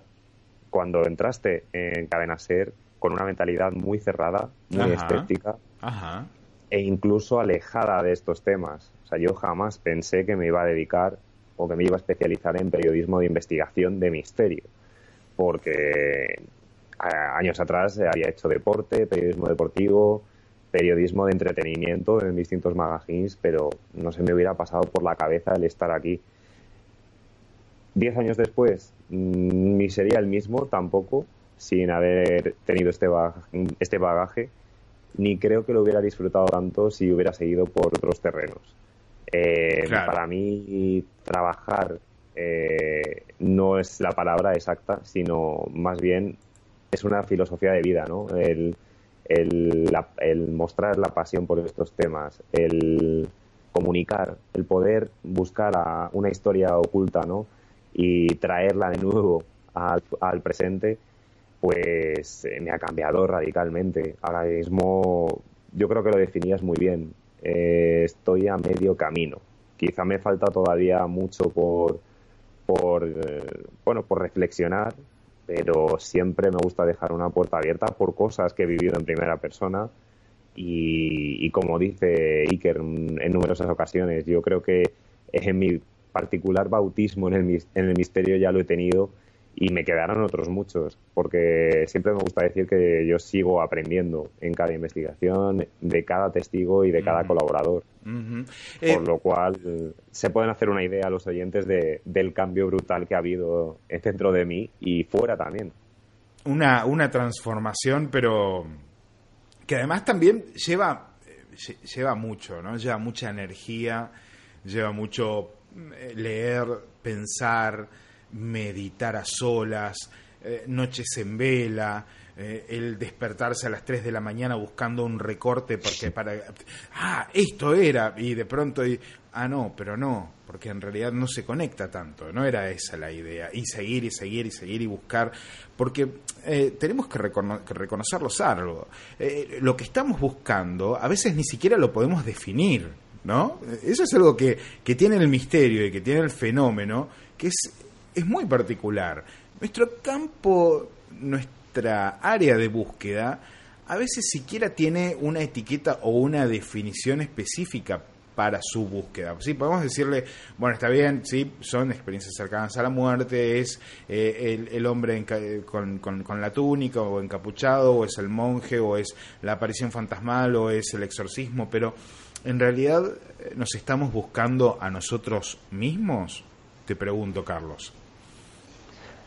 cuando entraste en Cadena Ser con una mentalidad muy cerrada, muy Ajá. escéptica Ajá. e incluso alejada de estos temas. O sea, yo jamás pensé que me iba a dedicar o que me iba a especializar en periodismo de investigación de misterio, porque a, años atrás había hecho deporte, periodismo deportivo, periodismo de entretenimiento en distintos magazines, pero no se me hubiera pasado por la cabeza el estar aquí. Diez años después, mmm, ni sería el mismo tampoco, sin haber tenido este bagaje, este bagaje, ni creo que lo hubiera disfrutado tanto si hubiera seguido por otros terrenos. Eh, Claro. Para mí, trabajar eh, no es la palabra exacta, sino más bien es una filosofía de vida, ¿no? El, el, la- el mostrar la pasión por estos temas, el comunicar, el poder buscar a una historia oculta, ¿no? Y traerla de nuevo al, presente, pues eh, me ha cambiado radicalmente. Ahora mismo, yo creo que lo definías muy bien. Eh, estoy a medio camino. Quizá me falta todavía mucho por, por eh, bueno, por reflexionar, pero siempre me gusta dejar una puerta abierta por cosas que he vivido en primera persona. Y, como dice Iker en, numerosas ocasiones, yo creo que en mi particular bautismo en el, en el misterio ya lo he tenido y me quedarán otros muchos, porque siempre me gusta decir que yo sigo aprendiendo en cada investigación, de cada testigo y de cada colaborador. Ujú. Eh, Por lo cual, se pueden hacer una idea a los oyentes de, del cambio brutal que ha habido dentro de mí y fuera también. una, una transformación, pero que además también lleva, eh, lle- lleva mucho, ¿no? Lleva mucha energía, lleva mucho eh, leer, pensar, meditar a solas, eh, noches en vela, eh, el despertarse a las 3 de la mañana buscando un recorte porque para... Ah, esto era, y de pronto, y, ah, no, pero no, porque en realidad no se conecta tanto, no era esa la idea, y seguir y seguir y seguir y buscar, porque eh, tenemos que, recono que reconocerlos algo. Eh, lo que estamos buscando a veces ni siquiera lo podemos definir, ¿no? Eso es algo que, que tiene el misterio y que tiene el fenómeno, que es, es muy particular. Nuestro campo, nuestra área de búsqueda, a veces siquiera tiene una etiqueta o una definición específica para su búsqueda. Sí, podemos decirle, bueno, está bien, sí, son experiencias cercanas a la muerte, es eh, el, el, hombre enca- con, con, con, la túnica o encapuchado, o es el monje, o es la aparición fantasmal, o es el exorcismo, pero en realidad eh, nos estamos buscando a nosotros mismos, te pregunto, Carlos.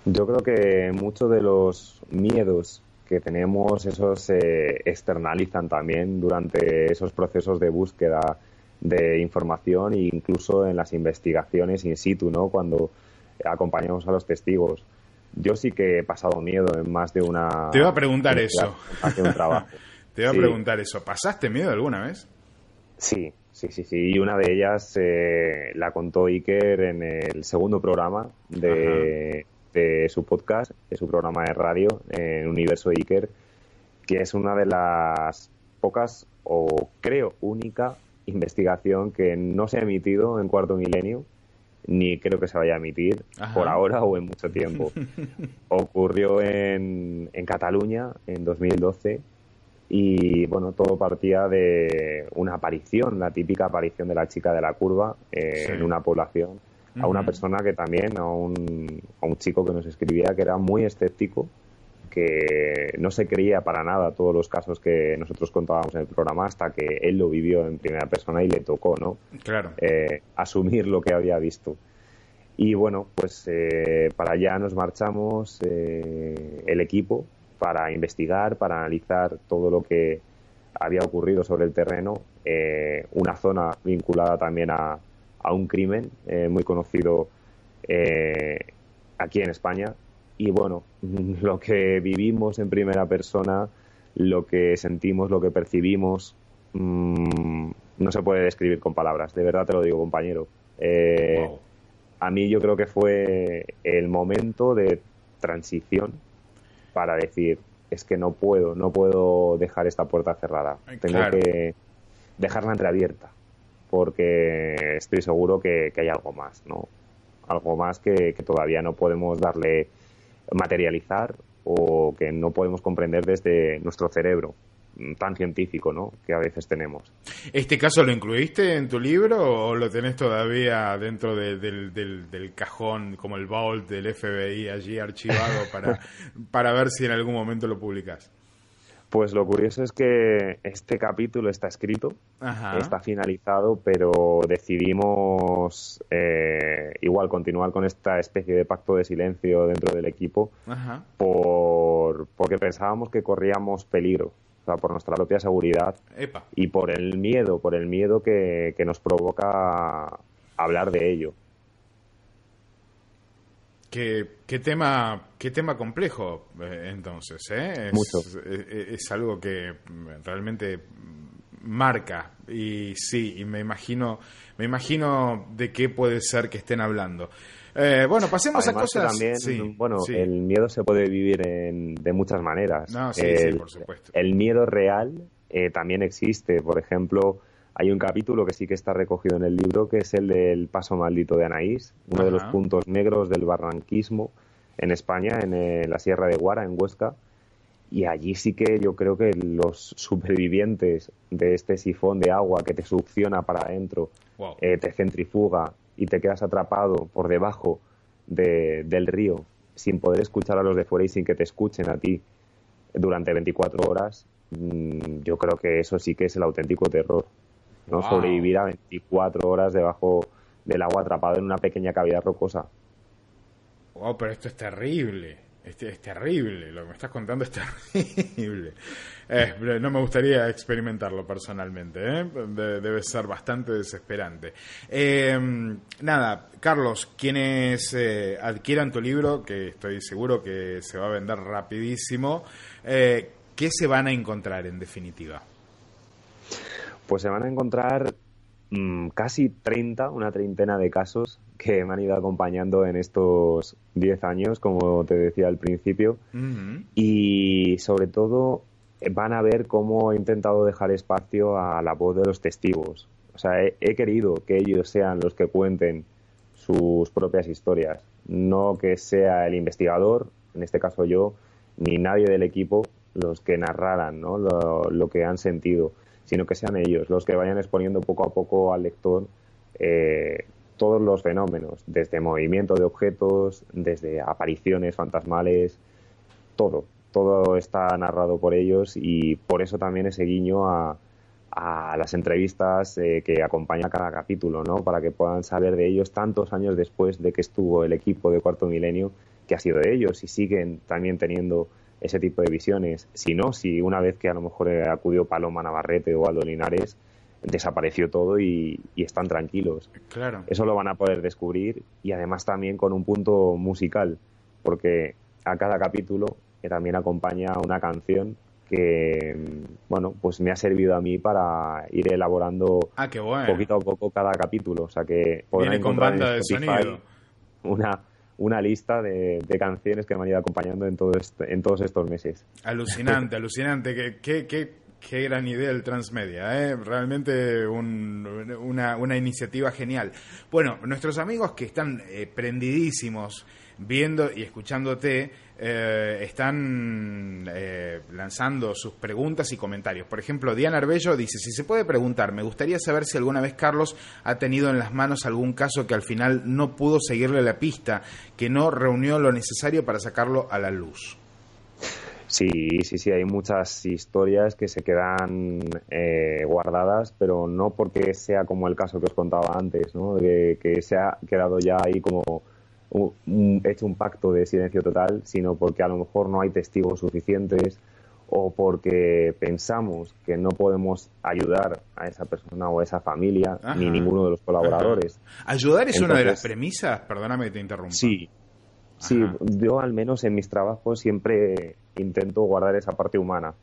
Yo creo que muchos de los miedos que tenemos, esos se externalizan también durante esos procesos de búsqueda de información e incluso en las investigaciones in situ, ¿no? Cuando acompañamos a los testigos. Yo sí que he pasado miedo en más de una... Te iba a preguntar eso. un trabajo. Te iba a preguntar eso. ¿Pasaste miedo alguna vez? Sí, sí, sí, sí. Y una de ellas eh, la contó Iker en el segundo programa de, de su podcast, de su programa de radio, en Universo Iker, que es una de las pocas, o creo única, investigación que no se ha emitido en cuarto milenio, ni creo que se vaya a emitir por ahora o en mucho tiempo. Ocurrió en, en Cataluña en 2012 y bueno, todo partía de una aparición, la típica aparición de la chica de la curva eh, en una población a una persona que también, a un, a un chico que nos escribía que era muy escéptico, que no se creía para nada todos los casos que nosotros contábamos en el programa hasta que él lo vivió en primera persona y le tocó, ¿no? Claro. Eh, asumir lo que había visto. Y bueno, pues eh, para allá nos marchamos eh, el equipo para investigar, para analizar todo lo que había ocurrido sobre el terreno, una zona vinculada también a, a un crimen eh, muy conocido eh, aquí en España. Y bueno, lo que vivimos en primera persona, lo que sentimos, lo que percibimos, mm, no se puede describir con palabras. De verdad te lo digo, compañero. Eh, a mí yo creo que fue el momento de transición para decir, es que no puedo, no puedo dejar esta puerta cerrada. Tengo que dejarla entreabierta porque estoy seguro que, hay algo más, ¿no? Algo más que, todavía no podemos darle materializar o que no podemos comprender desde nuestro cerebro tan científico, ¿no? Que a veces tenemos. ¿Este caso lo incluiste en tu libro o lo tenés todavía dentro del, del, cajón, como el vault del FBI allí archivado para, para ver si en algún momento lo publicas? Pues lo curioso es que este capítulo está escrito, está finalizado, pero decidimos eh, igual continuar con esta especie de pacto de silencio dentro del equipo por porque pensábamos que corríamos peligro, o sea, por nuestra propia seguridad y por el miedo, por el miedo que nos provoca hablar de ello. Qué, qué, tema, qué tema complejo, eh, entonces, ¿eh? Es, Es, algo que realmente marca y sí, y me imagino, me imagino de qué puede ser que estén hablando. Eh, bueno, pasemos a cosas. También, bueno, el miedo se puede vivir en, de muchas maneras. No, sí, el, por supuesto. El miedo real eh, también existe. Por ejemplo, hay un capítulo que sí que está recogido en el libro, que es el del paso maldito de Anaís, uno de los puntos negros del barranquismo en España, en eh, la Sierra de Guara, en Huesca. Y allí sí que yo creo que los supervivientes de este sifón de agua que te succiona para adentro, eh, te centrifuga y te quedas atrapado por debajo del río sin poder escuchar a los de fuera y sin que te escuchen a ti durante 24 horas, mm, yo creo que eso sí que es el auténtico terror. ¿No? Sobrevivir a 24 horas debajo del agua atrapado en una pequeña cavidad rocosa. Wow, pero esto es terrible. Este, es terrible, lo que me estás contando es terrible. Eh, no me gustaría experimentarlo personalmente, ¿eh? debe ser bastante desesperante. Eh, nada, Carlos, quienes adquieran tu libro, que estoy seguro que se va a vender rapidísimo, ¿qué se van a encontrar en definitiva? Pues se van a encontrar mm, casi 30, una treintena de casos que me han ido acompañando en estos 10 años, como te decía al principio. Y sobre todo van a ver cómo he intentado dejar espacio a la voz de los testigos. O sea, he, querido que ellos sean los que cuenten sus propias historias, no que sea el investigador, en este caso yo, ni nadie del equipo los que narraran ¿no? lo que han sentido sino que sean ellos los que vayan exponiendo poco a poco al lector eh, todos los fenómenos, desde movimiento de objetos, desde apariciones fantasmales, todo, todo está narrado por ellos y por eso también ese guiño a, las entrevistas eh, que acompaña cada capítulo, ¿no? Para que puedan saber de ellos tantos años después de que estuvo el equipo de Cuarto Milenio qué ha sido de ellos, si siguen también teniendo ese tipo de visiones. Si no, si una vez que a lo mejor acudió Paloma Navarrete o Aldo Linares, desapareció todo y, están tranquilos. Claro. Eso lo van a poder descubrir y además también con un punto musical, porque a cada capítulo también acompaña una canción que bueno pues me ha servido a mí para ir elaborando ah, poquito a poco cada capítulo o sea que Viene con banda de sonido una una lista de, canciones que me han ido acompañando en, todo este, en todos estos meses. Alucinante, alucinante. Qué, qué, qué, gran idea el Transmedia. ¿eh? Realmente una, una, iniciativa genial. Bueno, nuestros amigos que están eh, prendidísimos viendo y escuchándote, eh, están eh, lanzando sus preguntas y comentarios. Por ejemplo, Diana Arbello dice, si se puede preguntar, me gustaría saber si alguna vez Carlos ha tenido en las manos algún caso que al final no pudo seguirle la pista, que no reunió lo necesario para sacarlo a la luz. Sí, sí, sí, hay muchas historias que se quedan eh, guardadas, pero no porque sea como el caso que os contaba antes, ¿no? que se ha quedado ya ahí como hecho un pacto de silencio total, sino porque a lo mejor no hay testigos suficientes o porque pensamos que no podemos ayudar a esa persona o a esa familia ni ninguno de los colaboradores. ¿Ayudar es una de las premisas? Perdóname que te interrumpa. Sí, sí, yo al menos en mis trabajos siempre intento guardar esa parte humana.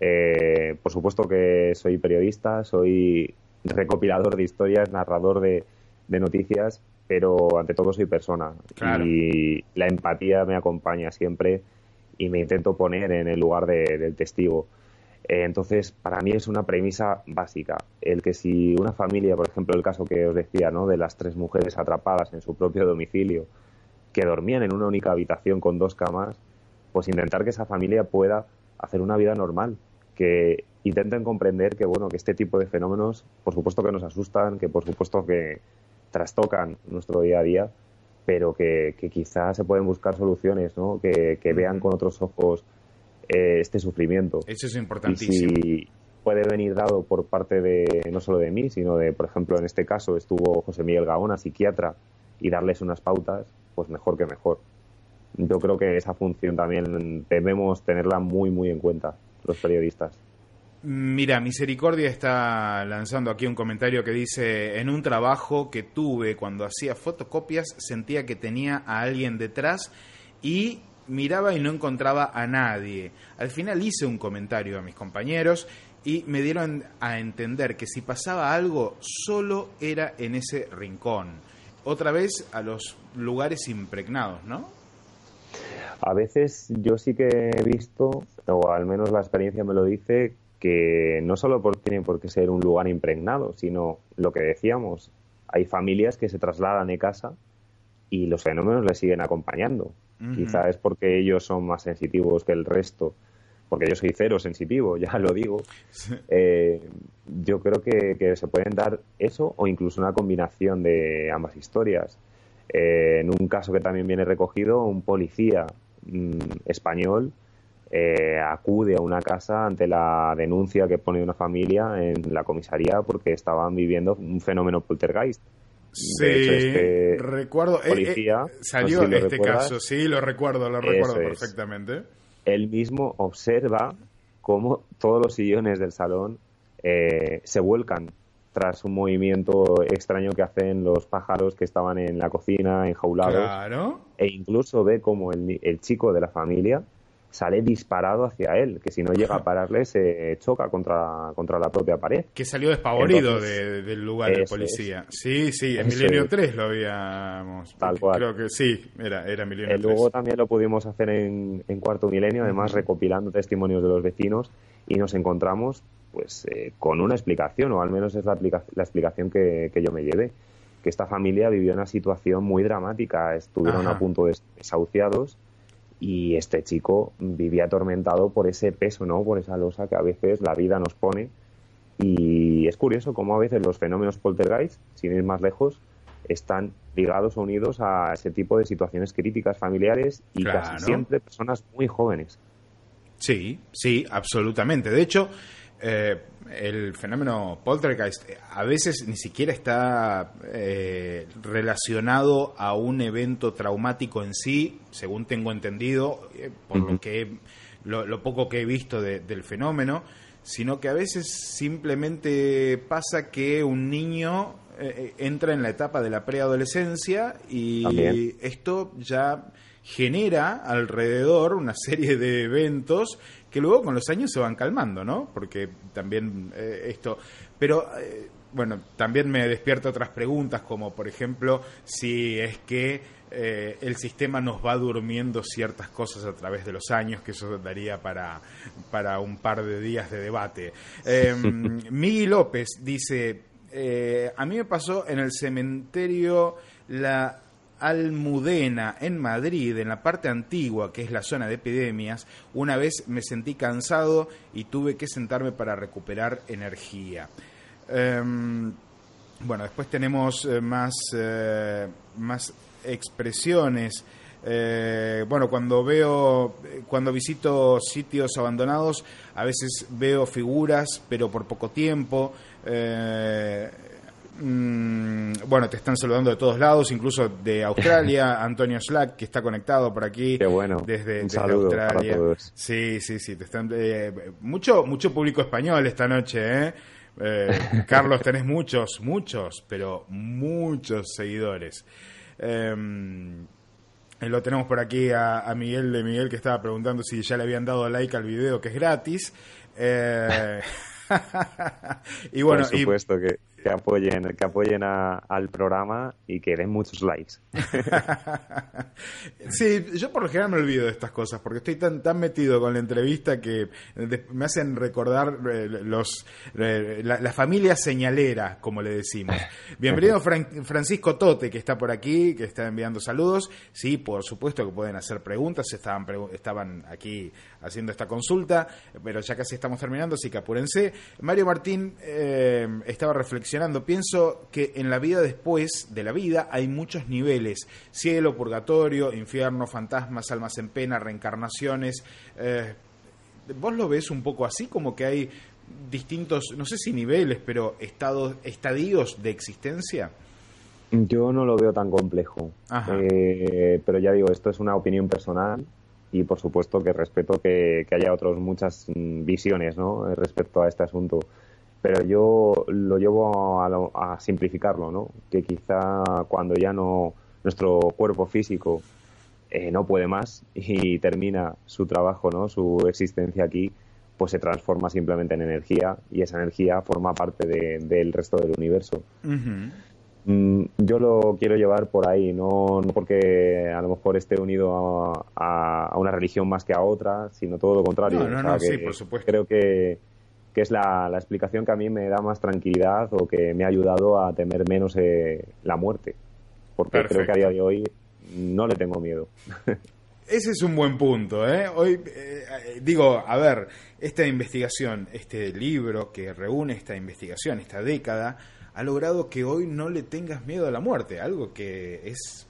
Eh, por supuesto que soy periodista, soy recopilador de historias, narrador de, de noticias, pero ante todo soy persona y la empatía me acompaña siempre y me intento poner en el lugar del testigo. Eh, entonces, para mí es una premisa básica, el que si una familia, por ejemplo, el caso que os decía, ¿no? de las tres mujeres atrapadas en su propio domicilio, que dormían en una única habitación con dos camas, pues intentar que esa familia pueda hacer una vida normal, que intenten comprender que bueno, que este tipo de fenómenos, por supuesto que nos asustan, que por supuesto que trastocan nuestro día a día, pero que, quizás se pueden buscar soluciones, ¿no? que, vean con otros ojos eh, este sufrimiento. Eso es importantísimo. Y si puede venir dado por parte de, no solo de mí, sino de, por ejemplo, en este caso estuvo José Miguel Gaona, psiquiatra, y darles unas pautas, pues mejor que mejor. Yo creo que esa función también debemos tenerla muy, muy en cuenta los periodistas. Mira, Misericordia está lanzando aquí un comentario que dice, en un trabajo que tuve cuando hacía fotocopias sentía que tenía a alguien detrás y miraba y no encontraba a nadie. Al final hice un comentario a mis compañeros y me dieron a entender que si pasaba algo solo era en ese rincón. Otra vez a los lugares impregnados, ¿no? A veces yo sí que he visto, o al menos la experiencia me lo dice, que no solo por, tiene por qué ser un lugar impregnado, sino lo que decíamos, hay familias que se trasladan de casa y los fenómenos les siguen acompañando. Quizá es porque ellos son más sensitivos que el resto, porque yo soy cero sensitivo, ya lo digo. Eh, yo creo que, se pueden dar eso o incluso una combinación de ambas historias. Eh, en un caso que también viene recogido, un policía mm, español eh, acude a una casa ante la denuncia que pone una familia en la comisaría porque estaban viviendo un fenómeno poltergeist. Sí, este recuerdo. Eh, eh, policía, salió este caso, sí, lo recuerdo, lo recuerdo perfectamente. Él mismo observa cómo todos los sillones del salón se vuelcan tras un movimiento extraño que hacen los pájaros que estaban en la cocina, enjaulados. Claro. E incluso ve como el chico de la familia sale disparado hacia él, que si no llega a pararle se choca contra, contra la propia pared. Que salió despavorido del lugar de policía. Sí, sí, en Milenio 3 lo habíamos. Tal cual. Creo que sí, era, era Milenio 3. Luego también lo pudimos hacer en, en Cuarto Milenio, además recopilando testimonios de los vecinos y nos encontramos pues eh, con una explicación, o al menos es la, la explicación que, que yo me llevé que esta familia vivió una situación muy dramática, estuvieron a punto de desahuciados y este chico vivía atormentado por ese peso, ¿no? Por esa losa que a veces la vida nos pone. Y es curioso cómo a veces los fenómenos poltergeist, sin ir más lejos, están ligados o unidos a ese tipo de situaciones críticas familiares y casi siempre personas muy jóvenes. Sí, sí, absolutamente. De hecho, eh, el fenómeno poltergeist a veces ni siquiera está eh, relacionado a un evento traumático en sí, según tengo entendido, eh, por lo que lo, poco que he visto del fenómeno, sino que a veces simplemente pasa que un niño eh, entra en la etapa de la preadolescencia y esto ya genera alrededor una serie de eventos que luego con los años se van calmando, ¿no? Porque también eh, esto... Pero, eh, bueno, también me despierta otras preguntas, como por ejemplo, si es que eh, el sistema nos va durmiendo ciertas cosas a través de los años, que eso daría para, para un par de días de debate. Em, Miguel López dice, a mí me pasó en el cementerio la Almudena, en Madrid, en la parte antigua, que es la zona de epidemias, una vez me sentí cansado y tuve que sentarme para recuperar energía. Em, bueno, después tenemos eh, más, eh, más expresiones. Eh, bueno, cuando veo, cuando visito sitios abandonados, a veces veo figuras, pero por poco tiempo. Bueno, te están saludando de todos lados, incluso de Australia, Antonio Slack, que está conectado por aquí. Qué bueno. Desde, Australia. Sí, sí, sí. Te están, eh, mucho, mucho público español esta noche, ¿eh? ¿eh? Carlos, tenés muchos, muchos, pero muchos seguidores. Em, lo tenemos por aquí a, Miguel de Miguel que estaba preguntando si ya le habían dado like al video que es gratis. Eh, y bueno, por supuesto que que apoyen, que apoyen al programa y que den muchos likes. sí, yo por lo general me olvido de estas cosas porque estoy tan, tan metido con la entrevista que me hacen recordar eh, los eh, la, familia señalera, como le decimos. Bienvenido Francisco Tote, que está por aquí, que está enviando saludos. Sí, por supuesto que pueden hacer preguntas, estaban, estaban aquí haciendo esta consulta, pero ya casi estamos terminando, así que apúrense. Mario Martín eh, estaba reflexionando Pienso que en la vida después de la vida hay muchos niveles, cielo, purgatorio, infierno, fantasmas, almas en pena, reencarnaciones. Eh, ¿Vos lo ves un poco así, como que hay distintos, no sé si niveles, pero estados, estadios de existencia? Yo no lo veo tan complejo, eh, pero ya digo, esto es una opinión personal y por supuesto que respeto que, que haya otras muchas mm, visiones ¿no? respecto a este asunto pero yo lo llevo a, simplificarlo, ¿no? Que quizá cuando ya no nuestro cuerpo físico eh, no puede más y termina su trabajo, ¿no? Su existencia aquí, pues se transforma simplemente en energía y esa energía forma parte del resto del universo. Mm, yo lo quiero llevar por ahí, no, no, porque a lo mejor esté unido a, una religión más que a otra, sino todo lo contrario. No, no, sí, por supuesto. Creo que que es la, explicación que a mí me da más tranquilidad o que me ha ayudado a temer menos eh, la muerte. Porque creo que a día de hoy no le tengo miedo. Ese es un buen punto. ¿eh? Hoy, eh, digo, a ver, esta investigación, este libro que reúne esta investigación, esta década, ha logrado que hoy no le tengas miedo a la muerte, algo que es,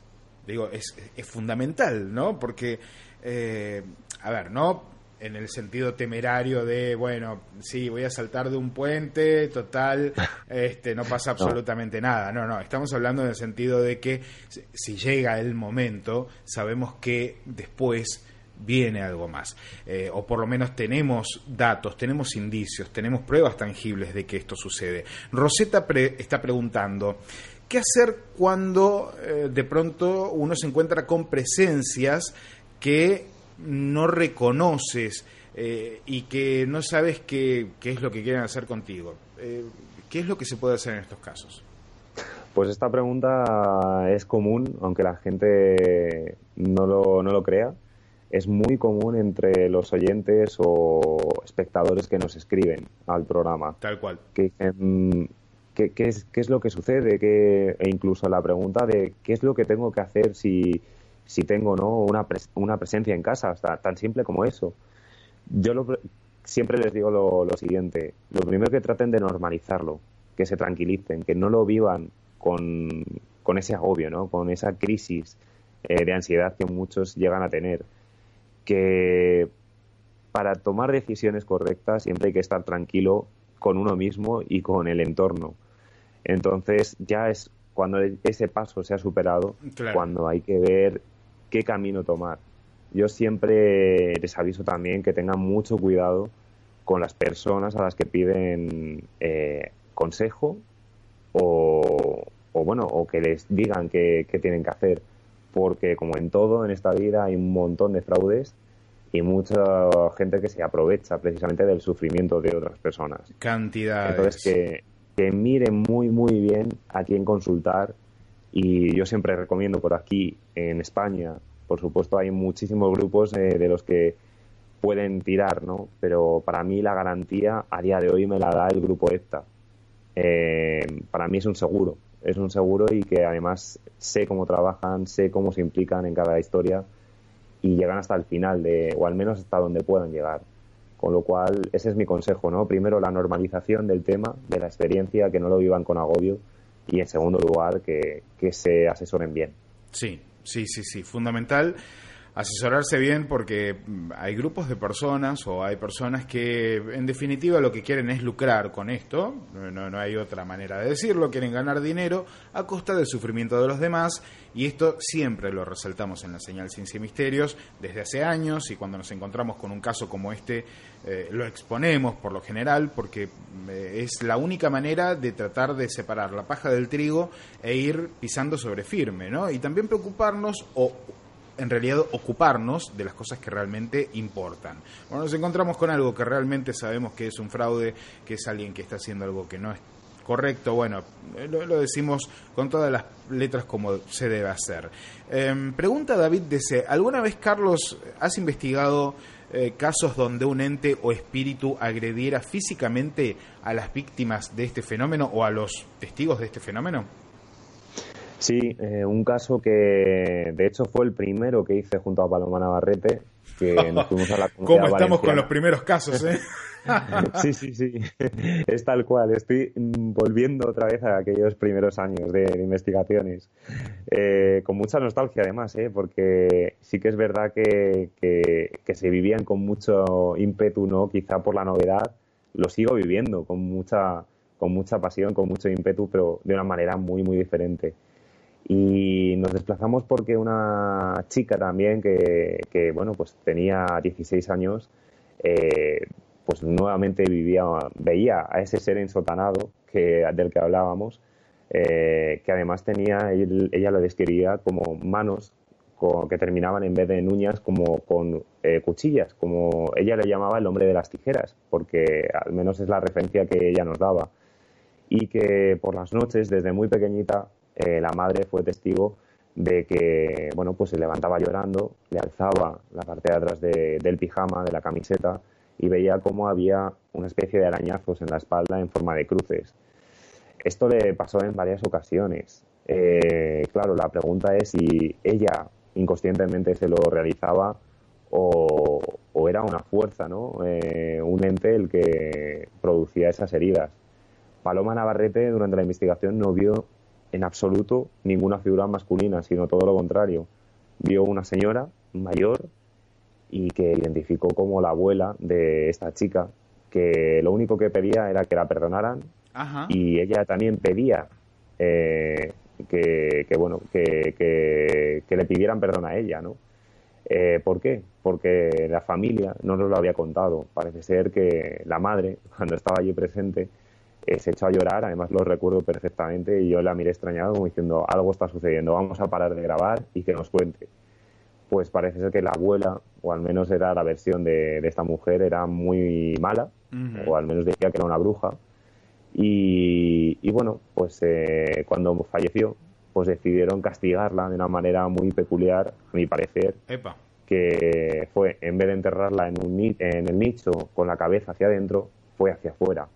digo, es, es fundamental, ¿no? Porque, eh, a ver, no en el sentido temerario de, bueno, sí, voy a saltar de un puente, total, este, no pasa absolutamente nada. No, no, estamos hablando en el sentido de que si llega el momento, sabemos que después viene algo más. Eh, o por lo menos tenemos datos, tenemos indicios, tenemos pruebas tangibles de que esto sucede. Rosetta está preguntando, ¿qué hacer cuando eh, de pronto uno se encuentra con presencias que no reconoces eh, y que no sabes qué, qué, es lo que quieren hacer contigo. Eh, ¿Qué es lo que se puede hacer en estos casos? Pues esta pregunta es común, aunque la gente no lo, no lo crea. Es muy común entre los oyentes o espectadores que nos escriben al programa. Tal cual. Que ¿qué, es, qué es lo que sucede? Que, e incluso la pregunta de qué es lo que tengo que hacer si, si tengo ¿no? una, una presencia en casa, tan simple como eso. Yo siempre les digo lo, siguiente, lo primero que traten de normalizarlo, que se tranquilicen, que no lo vivan con, con ese agobio, ¿no? con esa crisis eh, de ansiedad que muchos llegan a tener, que para tomar decisiones correctas siempre hay que estar tranquilo con uno mismo y con el entorno. Entonces ya es cuando ese paso se ha superado, cuando hay que ver qué camino tomar. Yo siempre les aviso también que tengan mucho cuidado con las personas a las que piden eh, consejo o, bueno o que les digan qué, tienen que hacer porque como en todo en esta vida hay un montón de fraudes y mucha gente que se aprovecha precisamente del sufrimiento de otras personas. Cantidades. Entonces que, que miren muy muy bien a quién consultar y yo siempre recomiendo por aquí en España, por supuesto hay muchísimos grupos eh, de los que pueden tirar, ¿no? Pero para mí la garantía a día de hoy me la da el grupo EFTA. Eh, para mí es un seguro, es un seguro y que además sé cómo trabajan, sé cómo se implican en cada historia y llegan hasta el final, de, o al menos hasta donde puedan llegar. Con lo cual, ese es mi consejo, ¿no? Primero, la normalización del tema, de la experiencia, que no lo vivan con agobio y en segundo lugar, que, que se asesoren bien. Sí, sí, sí, sí, fundamental asesorarse bien porque mm, hay grupos de personas o hay personas que en definitiva lo que quieren es lucrar con esto, no, no, hay otra manera de decirlo, quieren ganar dinero a costa del sufrimiento de los demás y esto siempre lo resaltamos en la señal Ciencia y Misterios desde hace años y cuando nos encontramos con un caso como este eh, lo exponemos por lo general porque mm, es la única manera de tratar de separar la paja del trigo e ir pisando sobre firme, ¿no? Y también preocuparnos o en realidad ocuparnos de las cosas que realmente importan. Cuando nos encontramos con algo que realmente sabemos que es un fraude, que es alguien que está haciendo algo que no es correcto, bueno, lo, decimos con todas las letras como se debe hacer. Em, pregunta David dice, ¿alguna vez Carlos has investigado eh, casos donde un ente o espíritu agrediera físicamente a las víctimas de este fenómeno o a los testigos de este fenómeno? Sí, eh, un caso que de hecho fue el primero que hice junto a Paloma Navarrete, que nos fuimos a la ¿Cómo estamos con los primeros casos, eh? sí, sí, sí, es tal cual. Estoy volviendo otra vez a aquellos primeros años de, investigaciones. Eh, con mucha nostalgia además, ¿eh? porque sí que es verdad que, que, se vivían con mucho ímpetu, ¿no? quizá por la novedad. Lo sigo viviendo con mucha, con mucha pasión, con mucho ímpetu, pero de una manera muy, muy diferente. Y nos desplazamos porque una chica también que, bueno, pues tenía 16 años, eh, pues nuevamente vivía, veía a ese ser ensotanado que, del que hablábamos, eh, que además tenía, ella lo describía como manos que terminaban en vez de uñas como con eh, cuchillas, como ella le llamaba el hombre de las tijeras, porque al menos es la referencia que ella nos daba. Y que por las noches, desde muy pequeñita, eh, la madre fue testigo de que, bueno, pues se levantaba llorando, le alzaba la parte de atrás del pijama, de la camiseta, y veía cómo había una especie de arañazos en la espalda en forma de cruces. Esto le pasó en varias ocasiones. Eh, claro, la pregunta es si ella inconscientemente se lo realizaba o, era una fuerza, ¿no? Eh, un ente el que producía esas heridas. Paloma Navarrete durante la investigación no vio en absoluto ninguna figura masculina, sino todo lo contrario. Vio una señora mayor y que identificó como la abuela de esta chica, que lo único que pedía era que la perdonaran y ella también pedía eh, que, bueno que, que, le pidieran perdón a ella, ¿no? Eh, ¿Por qué? Porque la familia no nos lo había contado. Parece ser que la madre, cuando estaba allí presente, eh, se echó a llorar, además lo recuerdo perfectamente y yo la miré extrañado como diciendo algo está sucediendo, vamos a parar de grabar y que nos cuente. Pues parece ser que la abuela, o al menos era la versión de, esta mujer, era muy mala, o al menos decía que era una bruja. Y, bueno, pues eh, cuando falleció, pues decidieron castigarla de una manera muy peculiar, a mi parecer, que fue, en vez de enterrarla en, un, en el nicho con la cabeza hacia adentro, fue hacia afuera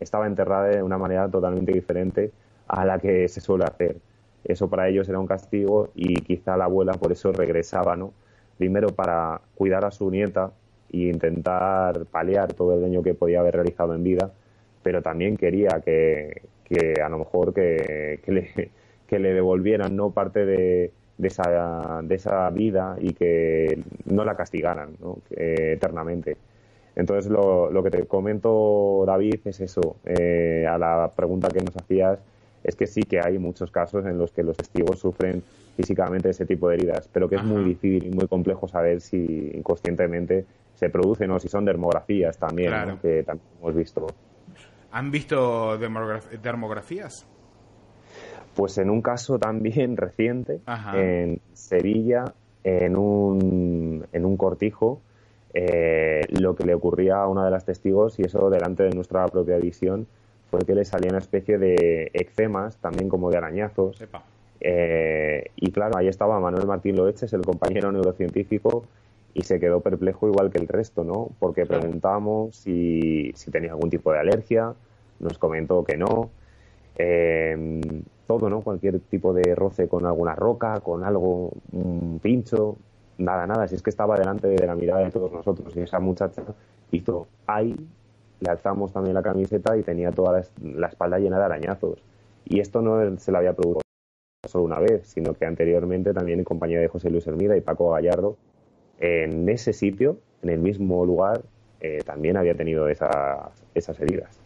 estaba enterrada de una manera totalmente diferente a la que se suele hacer. Eso para ellos era un castigo y quizá la abuela por eso regresaba, ¿no? Primero para cuidar a su nieta e intentar paliar todo el daño que podía haber realizado en vida, pero también quería que, a lo mejor que, le, que le devolvieran no parte de, de, esa, de esa vida y que no la castigaran ¿no? eternamente. Entonces, lo, lo que te comento, David, es eso. Eh, a la pregunta que nos hacías, es que sí que hay muchos casos en los que los testigos sufren físicamente ese tipo de heridas, pero que es muy difícil y muy complejo saber si inconscientemente se producen o si son dermografías también, que también hemos visto. ¿Han visto dermografías? Pues en un caso también reciente, en Sevilla, en un, en un cortijo, eh, lo que le ocurría a una de las testigos, y eso delante de nuestra propia visión, fue que le salía una especie de eczemas, también como de arañazos. Eh, y claro, ahí estaba Manuel Martín Loeches, el compañero neurocientífico, y se quedó perplejo igual que el resto, ¿no? Porque preguntamos si, si tenía algún tipo de alergia, nos comentó que no. Eh, todo, ¿no? Cualquier tipo de roce con alguna roca, con algo, un pincho, nada, nada. Si es que estaba delante de la mirada de todos nosotros. Y esa muchacha hizo ahí, le alzamos también la camiseta y tenía toda la, espalda llena de arañazos. Y esto no se le había producido solo una vez, sino que anteriormente también en compañía de José Luis Hermida y Paco Gallardo en ese sitio, en el mismo lugar, eh, también había tenido esas, esas heridas.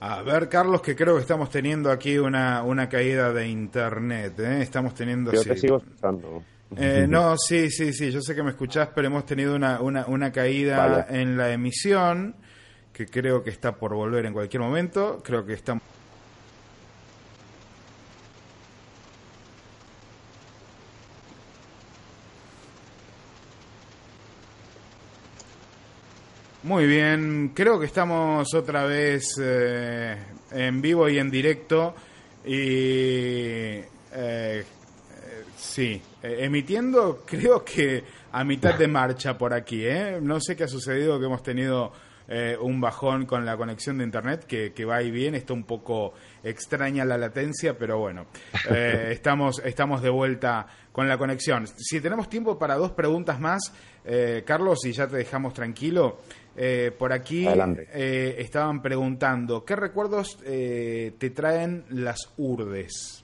A ver, Carlos, que creo que estamos teniendo aquí una, una caída de internet. ¿eh? Estamos teniendo. Yo te sigo escuchando. Eh, no, sí, sí, sí. Yo sé que me escuchás, pero hemos tenido una, una, una caída en la emisión que creo que está por volver en cualquier momento. Creo que estamos. Muy bien, creo que estamos otra vez eh, en vivo y en directo y eh, sí, eh, emitiendo creo que a mitad de marcha por aquí. ¿eh? No sé qué ha sucedido, que hemos tenido un bajón con la conexión de internet que, que, va y viene, está un poco extraña la latencia, pero bueno, estamos, estamos de vuelta con la conexión. Si tenemos tiempo para dos preguntas más, Carlos, y ya te dejamos tranquilo. Eh, por aquí eh, estaban preguntando, ¿qué recuerdos eh, te traen las urdes?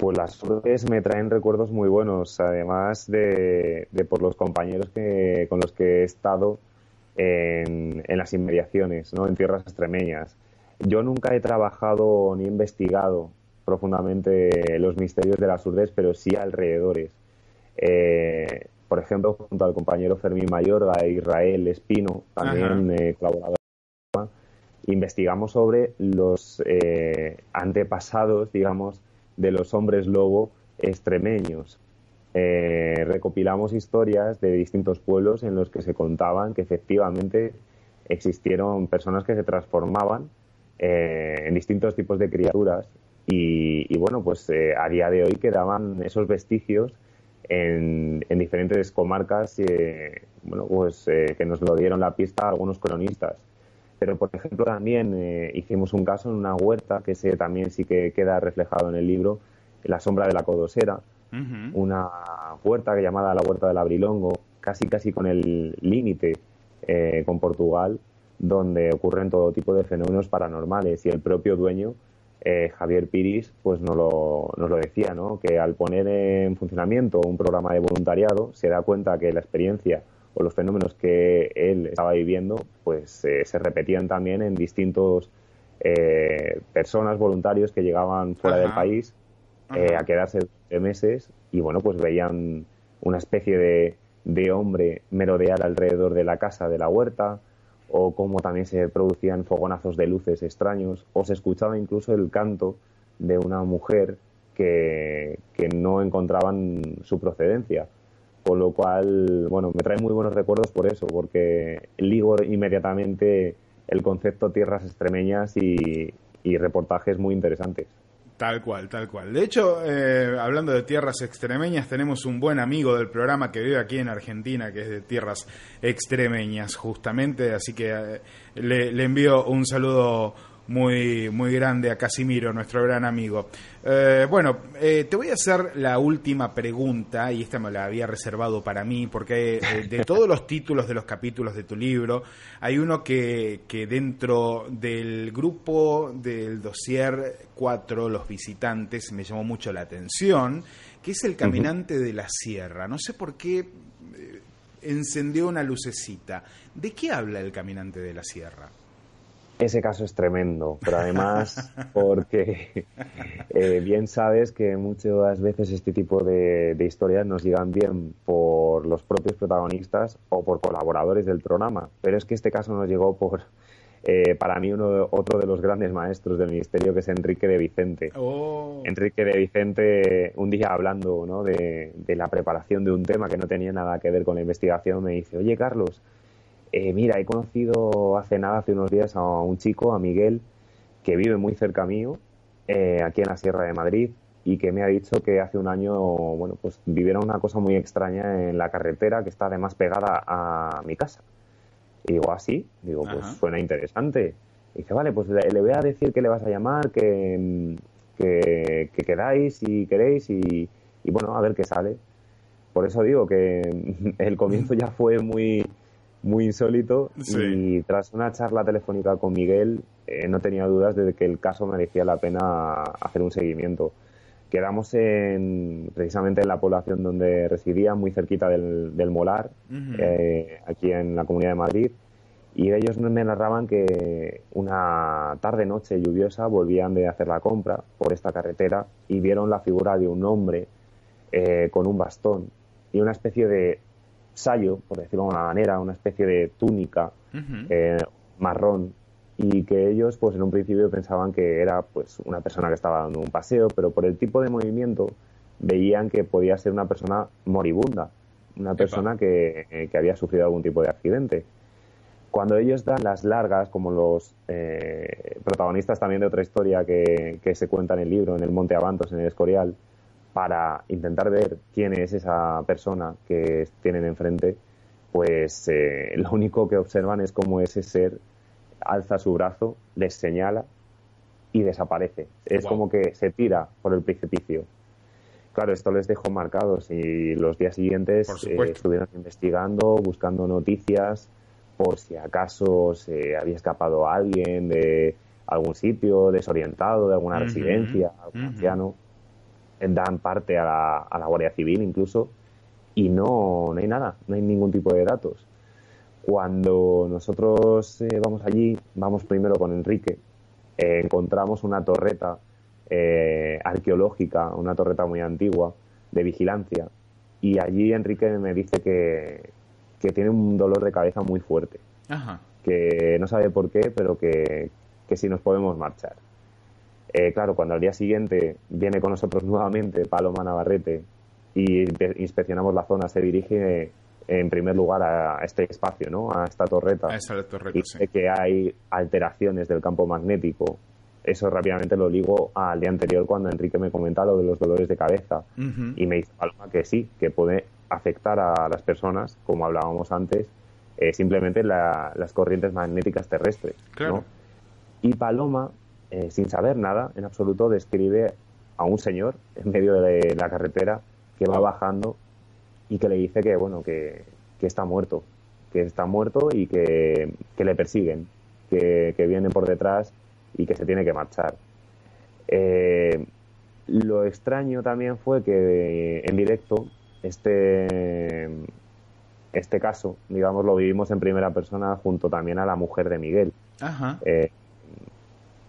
Pues las urdes me traen recuerdos muy buenos, además de, por los compañeros que, con los que he estado en, las inmediaciones, ¿no? en tierras extremeñas. Yo nunca he trabajado ni investigado profundamente los misterios de las urdes, pero sí alrededores. Eh, por ejemplo, junto al compañero Fermín Mayorga e Israel Espino, también eh, colaborador, investigamos sobre los eh, antepasados, digamos, de los hombres lobo extremeños. Eh, recopilamos historias de distintos pueblos en los que se contaban que efectivamente existieron personas que se transformaban en distintos tipos de criaturas y, bueno, pues a día de hoy quedaban esos vestigios en, diferentes comarcas eh, bueno, pues, eh, que nos lo dieron la pista algunos cronistas. Pero, por ejemplo, también eh, hicimos un caso en una huerta, que ese también sí que queda reflejado en el libro, La sombra de la codosera, una huerta que llamada la Huerta del Abrilongo, casi casi con el límite con Portugal, donde ocurren todo tipo de fenómenos paranormales. Y el propio dueño eh, Javier Piris pues nos lo, nos lo decía, ¿no? que al poner en funcionamiento un programa de voluntariado se da cuenta que la experiencia o los fenómenos que él estaba viviendo pues eh, se repetían también en distintos eh, personas, voluntarios que llegaban fuera del país a quedarse de meses y bueno pues veían una especie de, de hombre merodear alrededor de la casa de la huerta o cómo también se producían fogonazos de luces extraños, o se escuchaba incluso el canto de una mujer que, no encontraban su procedencia. Con lo cual, bueno, me trae muy buenos recuerdos por eso, porque ligo inmediatamente el concepto tierras extremeñas y reportajes muy interesantes. Tal cual, tal cual. De hecho, eh, hablando de tierras extremeñas, tenemos un buen amigo del programa que vive aquí en Argentina, que es de tierras extremeñas, justamente, así que eh, le, le envío un saludo muy, muy grande a Casimiro, nuestro gran amigo. Eh, bueno, eh, te voy a hacer la última pregunta, y esta me la había reservado para mí, porque eh, de todos los títulos de los capítulos de tu libro, hay uno que, que dentro del grupo del dossier 4, Los Visitantes, me llamó mucho la atención, que es el caminante de la sierra. No sé por qué encendió una lucecita. ¿De qué habla el caminante de la sierra? Ese caso es tremendo, pero además porque eh, bien sabes que muchas veces este tipo de, historias nos llegan bien por los propios protagonistas o por colaboradores del programa, pero es que este caso nos llegó por, eh, para mí, uno, otro de los grandes maestros del ministerio, que es Enrique de Vicente. Oh. Enrique de Vicente, un día hablando ¿no? de, de la preparación de un tema que no tenía nada que ver con la investigación, me dice, oye Carlos, eh, mira, he conocido hace nada, hace unos días, a un chico, a Miguel, que vive muy cerca mío, eh, aquí en la Sierra de Madrid, y que me ha dicho que hace un año, bueno, pues vivieron una cosa muy extraña en la carretera que está además pegada a mi casa. Y digo, así, ¿Ah, digo, pues suena interesante. Y dice, vale, pues le, voy a decir que le vas a llamar, que, que, quedáis si queréis y, y bueno, a ver qué sale. Por eso digo que el comienzo ya fue muy, muy insólito y tras una charla telefónica con Miguel eh, no tenía dudas de que el caso merecía la pena hacer un seguimiento. Quedamos en, precisamente en la población donde residía, muy cerquita del, Molar, eh, aquí en la Comunidad de Madrid, y ellos me narraban que una tarde-noche lluviosa volvían de hacer la compra por esta carretera y vieron la figura de un hombre eh, con un bastón y una especie de sayo, por decirlo de una manera, una especie de túnica eh, marrón y que ellos pues en un principio pensaban que era pues una persona que estaba dando un paseo, pero por el tipo de movimiento veían que podía ser una persona moribunda, una persona que, eh, que, había sufrido algún tipo de accidente. Cuando ellos dan las largas, como los eh, protagonistas también de otra historia que, que, se cuenta en el libro, en el Monte Avantos, en el Escorial, para intentar ver quién es esa persona que tienen enfrente, pues eh, lo único que observan es cómo ese ser alza su brazo, les señala y desaparece. Es como que se tira por el precipicio. Claro, esto les dejó marcados y los días siguientes eh, estuvieron investigando, buscando noticias por si acaso se había escapado alguien de algún sitio desorientado, de alguna residencia, algún anciano dan parte a la, a la Guardia Civil incluso, y no, no hay nada, no hay ningún tipo de datos. Cuando nosotros eh, vamos allí, vamos primero con Enrique, eh, encontramos una torreta eh, arqueológica, una torreta muy antigua de vigilancia, y allí Enrique me dice que, que tiene un dolor de cabeza muy fuerte, que no sabe por qué, pero que, que si nos podemos marchar. Eh, claro, cuando al día siguiente viene con nosotros nuevamente Paloma Navarrete y inspeccionamos la zona, se dirige en primer lugar a este espacio, ¿no? A esta torreta. A esta torreta, y sí. que hay alteraciones del campo magnético. Eso rápidamente lo ligo al día anterior cuando Enrique me comenta lo de los dolores de cabeza. Y me dice Paloma que sí, que puede afectar a las personas, como hablábamos antes, eh, simplemente las corrientes magnéticas terrestres. Claro. Y Paloma eh, sin saber nada en absoluto, describe a un señor en medio de la carretera que va bajando y que le dice que, bueno, que, está muerto, que está muerto y que, le persiguen, que, que, vienen por detrás y que se tiene que marchar. Eh, lo extraño también fue que en directo este, este caso, digamos, lo vivimos en primera persona junto también a la mujer de Miguel. Ajá. Eh,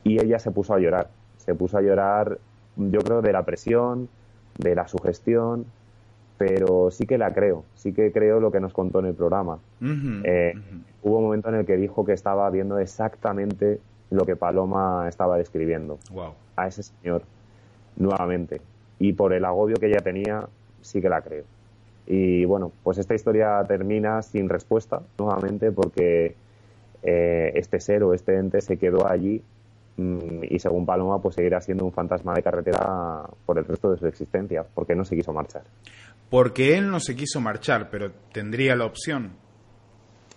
y ella se puso a llorar. Se puso a llorar, yo creo, de la presión, de la sugestión, pero sí que la creo, sí que creo lo que nos contó en el programa. Eh, hubo un momento en el que dijo que estaba viendo exactamente lo que Paloma estaba describiendo a ese señor nuevamente. Y por el agobio que ella tenía, sí que la creo. Y bueno, pues esta historia termina sin respuesta nuevamente porque eh, este ser o este ente se quedó allí y según Paloma pues seguirá siendo un fantasma de carretera por el resto de su existencia, porque no se quiso marchar. Porque él no se quiso marchar, pero tendría la opción.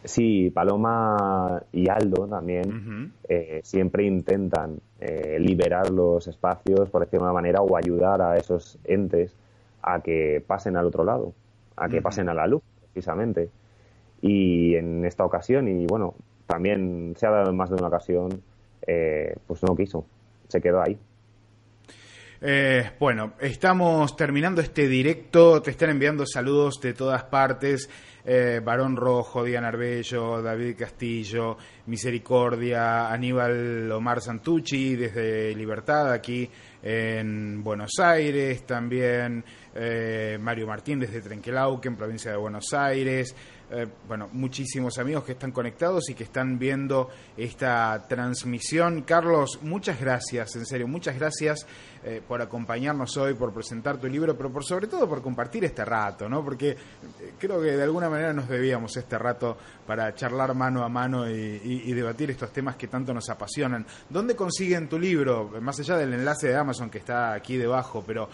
Sí, Paloma y Aldo también eh, siempre intentan eh, liberar los espacios, por decirlo de una manera, o ayudar a esos entes a que pasen al otro lado, a que pasen a la luz, precisamente. Y en esta ocasión, y bueno, también se ha dado en más de una ocasión, eh, pues no quiso, se quedó ahí. Eh, bueno, estamos terminando este directo, te están enviando saludos de todas partes. Eh, Barón Rojo, Diana Arbello, David Castillo, Misericordia, Aníbal Omar Santucci desde Libertad aquí en Buenos Aires, también Mario Martín desde Trenquelauquen, provincia de Buenos Aires, eh, bueno, muchísimos amigos que están conectados y que están viendo esta transmisión. Carlos, muchas gracias, en serio, muchas gracias eh, por acompañarnos hoy, por presentar tu libro, pero por sobre todo por compartir este rato, ¿no? Porque eh, creo que de alguna manera nos debíamos este rato para charlar mano a mano y, debatir estos temas que tanto nos apasionan. ¿Dónde consiguen tu libro? Más allá del enlace de Amazon que está aquí debajo, pero